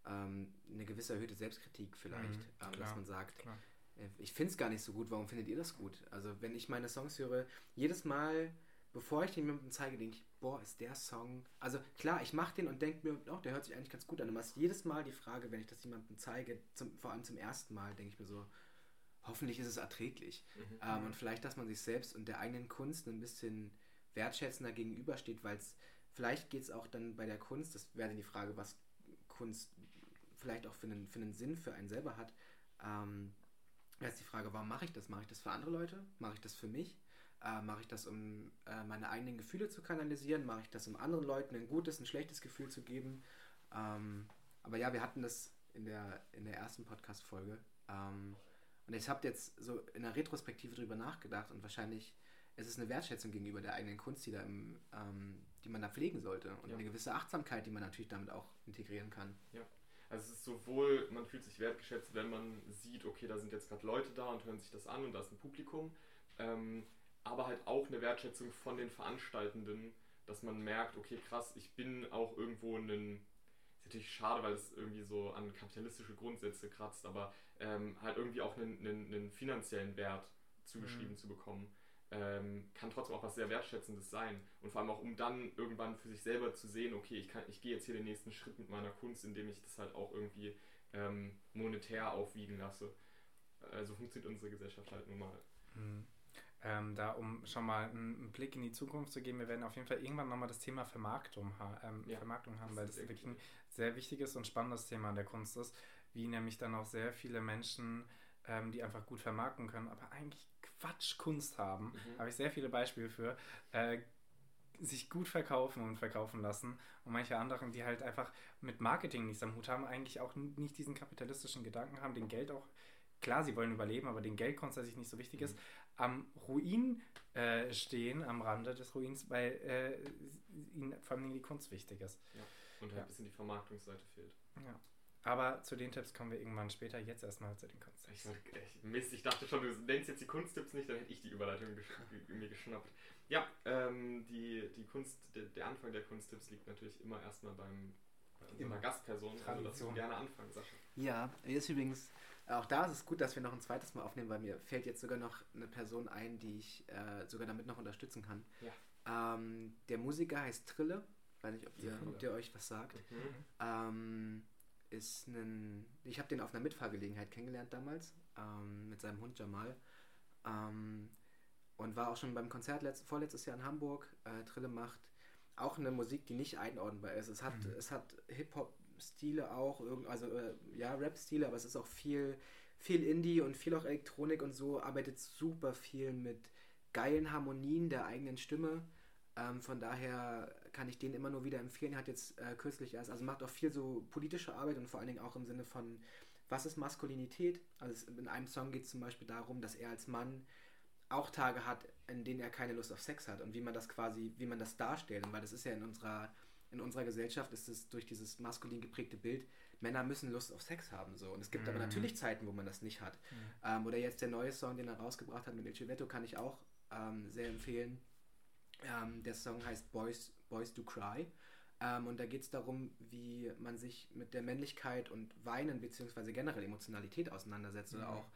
ähm, eine gewisse erhöhte Selbstkritik vielleicht, Mhm, ähm, dass klar, man sagt, klar. Äh, ich finde es gar nicht so gut, warum findet ihr das gut? Also wenn ich meine Songs höre, jedes Mal, bevor ich den jemandem zeige, denke ich, boah, ist der Song... Also klar, ich mache den und denke mir, oh, der hört sich eigentlich ganz gut an. Aber es ist jedes Mal die Frage, wenn ich das jemandem zeige, zum, vor allem zum ersten Mal, denke ich mir so, hoffentlich ist es erträglich. Mhm. Ähm, und vielleicht, dass man sich selbst und der eigenen Kunst ein bisschen wertschätzender gegenübersteht, weil es vielleicht geht es auch dann bei der Kunst, das wäre dann die Frage, was Kunst vielleicht auch für einen, für einen Sinn für einen selber hat. Ähm, da ist die Frage, warum mache ich das? Mache ich das für andere Leute? Mache ich das für mich? Äh, mache ich das, um äh, meine eigenen Gefühle zu kanalisieren? Mache ich das, um anderen Leuten ein gutes, ein schlechtes Gefühl zu geben? Ähm, aber ja, wir hatten das in der, in der ersten Podcast-Folge. Ähm, und ich habe jetzt so in der Retrospektive drüber nachgedacht und wahrscheinlich ist es eine Wertschätzung gegenüber der eigenen Kunst, die, da im, ähm, die man da pflegen sollte und Ja. eine gewisse Achtsamkeit, die man natürlich damit auch integrieren kann. Also es ist sowohl, man fühlt sich wertgeschätzt, wenn man sieht, okay, da sind jetzt gerade Leute da und hören sich das an und da ist ein Publikum, ähm, aber halt auch eine Wertschätzung von den Veranstaltenden, dass man merkt, okay, krass, ich bin auch irgendwo ein, ist natürlich schade, weil es irgendwie so an kapitalistische Grundsätze kratzt, aber ähm, halt irgendwie auch einen, einen, einen finanziellen Wert zugeschrieben zu bekommen. Ähm, kann trotzdem auch was sehr Wertschätzendes sein. Und vor allem auch, um dann irgendwann für sich selber zu sehen, okay, ich, kann, ich gehe jetzt hier den nächsten Schritt mit meiner Kunst, indem ich das halt auch irgendwie ähm, monetär aufwiegen lasse. Also funktioniert unsere Gesellschaft halt nun mal. Mhm. Ähm, da, um schon mal einen, einen Blick in die Zukunft zu geben, wir werden auf jeden Fall irgendwann nochmal das Thema Vermarktung, ha ähm, Ja, Vermarktung haben, das weil das wirklich ein sehr wichtiges und spannendes Thema in der Kunst ist, wie nämlich dann auch sehr viele Menschen, ähm, die einfach gut vermarkten können, aber eigentlich Quatschkunst haben, Mhm. habe ich sehr viele Beispiele für, äh, sich gut verkaufen und verkaufen lassen und manche anderen, die halt einfach mit Marketing nichts am Hut haben, eigentlich auch nicht diesen kapitalistischen Gedanken haben, den Geld auch klar, sie wollen überleben, aber den Geld grundsätzlich nicht so wichtig ist, am Ruin äh, stehen, am Rande des Ruins, weil äh, ihnen vor allem die Kunst wichtig ist. Ja. Und halt Ja. ein bisschen die Vermarktungsseite fehlt. Ja. Aber zu den Tipps kommen wir irgendwann später. Jetzt erstmal zu den Kunsttipps. Ich, ich, Mist, ich dachte schon, du nennst jetzt die Kunsttipps nicht, dann hätte ich die Überleitung gesch mir geschnappt. Ja, ähm, die, die Kunst, der, der Anfang der Kunsttipps liegt natürlich immer erstmal beim bei unserer Immer. Gastperson. Also Tradition. uns gerne anfangen, Sascha. Ja, ist übrigens, auch da ist es gut, dass wir noch ein zweites Mal aufnehmen, weil mir fällt jetzt sogar noch eine Person ein, die ich äh, sogar damit noch unterstützen kann. Ähm, der Musiker heißt Trille, weiß nicht, ob ihr, ob der euch was sagt. Mhm. Ähm, ist ein, ich habe den auf einer Mitfahrgelegenheit kennengelernt damals, ähm, mit seinem Hund Jamal. Ähm, und war auch schon beim Konzert letzt, vorletztes Jahr in Hamburg. Äh, Trille macht auch eine Musik, die nicht einordnbar ist. Es hat, Mhm. es hat Hip-Hop-Stile auch, also äh, ja, Rap-Stile, aber es ist auch viel, viel Indie und viel auch Elektronik und so, arbeitet super viel mit geilen Harmonien der eigenen Stimme. Ähm, von daher kann ich den immer nur wieder empfehlen. Er hat jetzt äh, kürzlich erst, also macht auch viel so politische Arbeit und vor allen Dingen auch im Sinne von, was ist Maskulinität? Also es, in einem Song geht es zum Beispiel darum, dass er als Mann auch Tage hat, in denen er keine Lust auf Sex hat und wie man das quasi, wie man das darstellt. Und weil das ist ja in unserer, in unserer Gesellschaft ist es durch dieses maskulin geprägte Bild, Männer müssen Lust auf Sex haben. So. Und es gibt aber Mhm. natürlich Zeiten, wo man das nicht hat. Ähm, oder jetzt der neue Song, den er rausgebracht hat mit Il Civetto, kann ich auch ähm, sehr empfehlen. Ähm, der Song heißt Boys, Boys Do Cry. Ähm, und da geht es darum, wie man sich mit der Männlichkeit und Weinen beziehungsweise generell Emotionalität auseinandersetzt oder Mhm. auch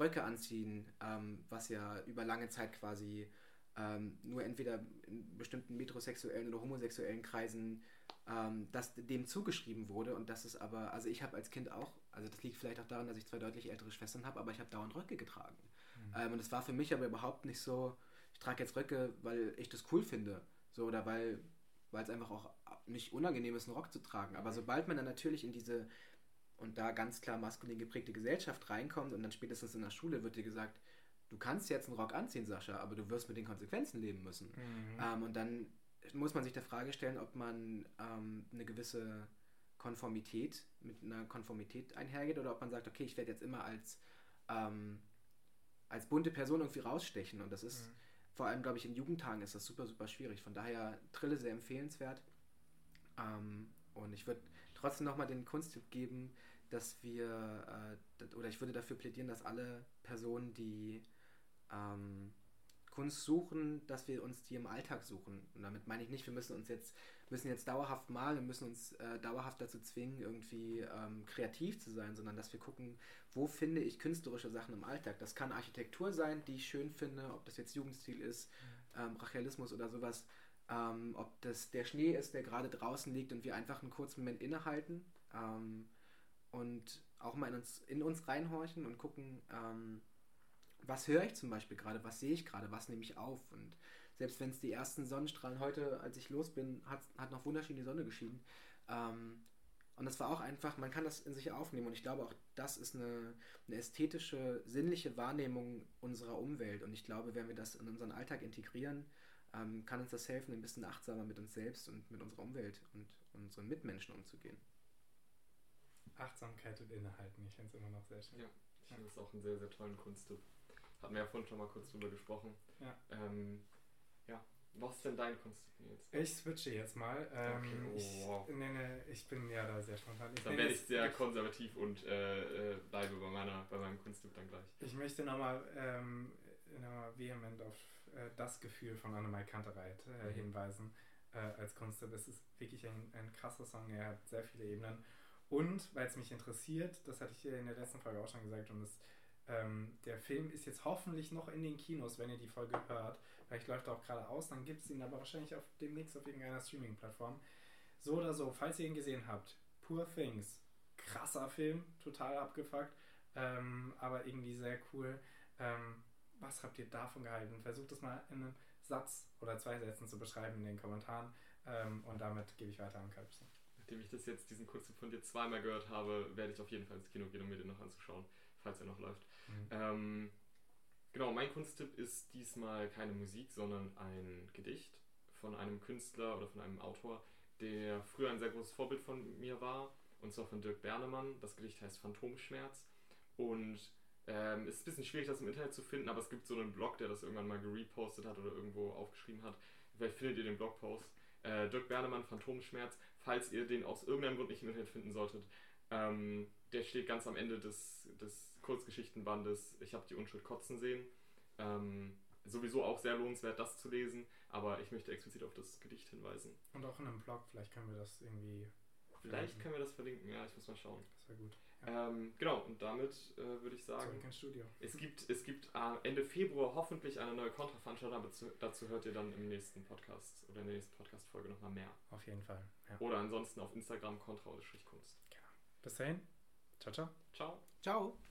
Röcke anziehen, ähm, was ja über lange Zeit quasi ähm, nur entweder in bestimmten metrosexuellen oder homosexuellen Kreisen ähm, das dem zugeschrieben wurde und das ist aber, also ich habe als Kind auch, also das liegt vielleicht auch daran, dass ich zwei deutlich ältere Schwestern habe, aber ich habe dauernd Röcke getragen. Mhm. Ähm, und es war für mich aber überhaupt nicht so, ich trage jetzt Röcke, weil ich das cool finde. So, oder weil weil es einfach auch nicht unangenehm ist, einen Rock zu tragen. Aber sobald man dann natürlich in diese und da ganz klar maskulin geprägte Gesellschaft reinkommt und dann spätestens in der Schule wird dir gesagt, du kannst jetzt einen Rock anziehen, Sascha, aber du wirst mit den Konsequenzen leben müssen. Mhm. Ähm, und dann muss man sich der Frage stellen, ob man ähm, eine gewisse Konformität mit einer Konformität einhergeht oder ob man sagt, okay, ich werde jetzt immer als, ähm, als bunte Person irgendwie rausstechen. Und das ist Mhm. Vor allem, glaube ich, in Jugendtagen ist das super, super schwierig. Von daher Trille sehr empfehlenswert. Ähm, und ich würde trotzdem nochmal den Kunsttipp geben, dass wir, äh, oder ich würde dafür plädieren, dass alle Personen, die ähm, Kunst suchen, dass wir uns die im Alltag suchen. Und damit meine ich nicht, wir müssen uns jetzt, müssen jetzt dauerhaft malen und müssen uns äh, dauerhaft dazu zwingen, irgendwie ähm, kreativ zu sein, sondern dass wir gucken, wo finde ich künstlerische Sachen im Alltag. Das kann Architektur sein, die ich schön finde, ob das jetzt Jugendstil ist, ähm, Brachialismus oder sowas. Ähm, ob das der Schnee ist, der gerade draußen liegt und wir einfach einen kurzen Moment innehalten ähm, und auch mal in uns, in uns reinhorchen und gucken, ähm, was höre ich zum Beispiel gerade, was sehe ich gerade, was nehme ich auf. Und selbst wenn es die ersten Sonnenstrahlen heute, als ich los bin, hat, hat noch wunderschön die Sonne geschienen. Ähm, und das war auch einfach, man kann das in sich aufnehmen. Und ich glaube, auch das ist eine, eine ästhetische, sinnliche Wahrnehmung unserer Umwelt. Und ich glaube, wenn wir das in unseren Alltag integrieren, ähm, kann uns das helfen, ein bisschen achtsamer mit uns selbst und mit unserer Umwelt und unseren Mitmenschen umzugehen. Achtsamkeit und Innehalten, ich finde es immer noch sehr schön. Ja. Ich finde das auch einen sehr, sehr tollen Kunsttipp. Hatten wir ja vorhin schon mal kurz drüber gesprochen. Ja. Ähm, ja. Was ist denn dein Kunsttipp jetzt? Ich switche jetzt mal. Ähm, Okay, oh, ich, nenne, ich bin ja da sehr spontan. Ich, Dann werde ich sehr konservativ und äh, äh, bleibe bei, meiner, bei meinem Kunsttipp dann gleich. Ich möchte nochmal ähm, noch vehement auf äh, das Gefühl von Annemai Kantereit äh, Mhm. hinweisen äh, als Kunsttipp. Es ist wirklich ein, ein krasser Song, er hat sehr viele Ebenen. Und weil es mich interessiert, das hatte ich in der letzten Folge auch schon gesagt, und es, ähm, der Film ist jetzt hoffentlich noch in den Kinos, wenn ihr die Folge hört. Vielleicht läuft er auch gerade aus, dann gibt es ihn aber wahrscheinlich auf demnächst auf irgendeiner Streaming-Plattform. So oder so, falls ihr ihn gesehen habt, Poor Things, krasser Film, total abgefuckt, ähm, aber irgendwie sehr cool. Ähm, was habt ihr davon gehalten? Versucht es mal in einem Satz oder zwei Sätzen zu beschreiben in den Kommentaren ähm, und damit gebe ich weiter an Kalbsen. Nachdem ich das jetzt, diesen Kurztipp von dir zweimal gehört habe, werde ich auf jeden Fall ins Kino gehen, um mir den noch anzuschauen, falls er noch läuft. Ähm, genau, mein Kunsttipp ist diesmal keine Musik, sondern ein Gedicht von einem Künstler oder von einem Autor, der früher ein sehr großes Vorbild von mir war, und zwar von Dirk Bernemann. Das Gedicht heißt Phantomschmerz und Ähm, ist ein bisschen schwierig, das im Internet zu finden, aber es gibt so einen Blog, der das irgendwann mal gerepostet hat oder irgendwo aufgeschrieben hat. Vielleicht findet ihr den Blogpost. Äh, Dirk Bernemann, Phantomschmerz, falls ihr den aus irgendeinem Grund nicht im Internet finden solltet. Ähm, der steht ganz am Ende des, des Kurzgeschichtenbandes Ich habe die Unschuld kotzen sehen. Ähm, sowieso auch sehr lohnenswert, das zu lesen, aber ich möchte explizit auf das Gedicht hinweisen. Und auch in einem Blog, vielleicht können wir das irgendwie. Vielleicht verlinken. können wir das verlinken, ja, ich muss mal schauen. Das wäre gut. Ähm, genau, und damit äh, würde ich sagen, Zurück ins Studio. es gibt, es gibt äh, Ende Februar hoffentlich eine neue Kontrafveranstaltung, aber zu, dazu hört ihr dann im nächsten Podcast oder in der nächsten Podcast-Folge nochmal mehr. Auf jeden Fall. Ja. Oder ansonsten auf Instagram kontra-kunst. Bis dahin. Ciao, ciao. Ciao. Ciao.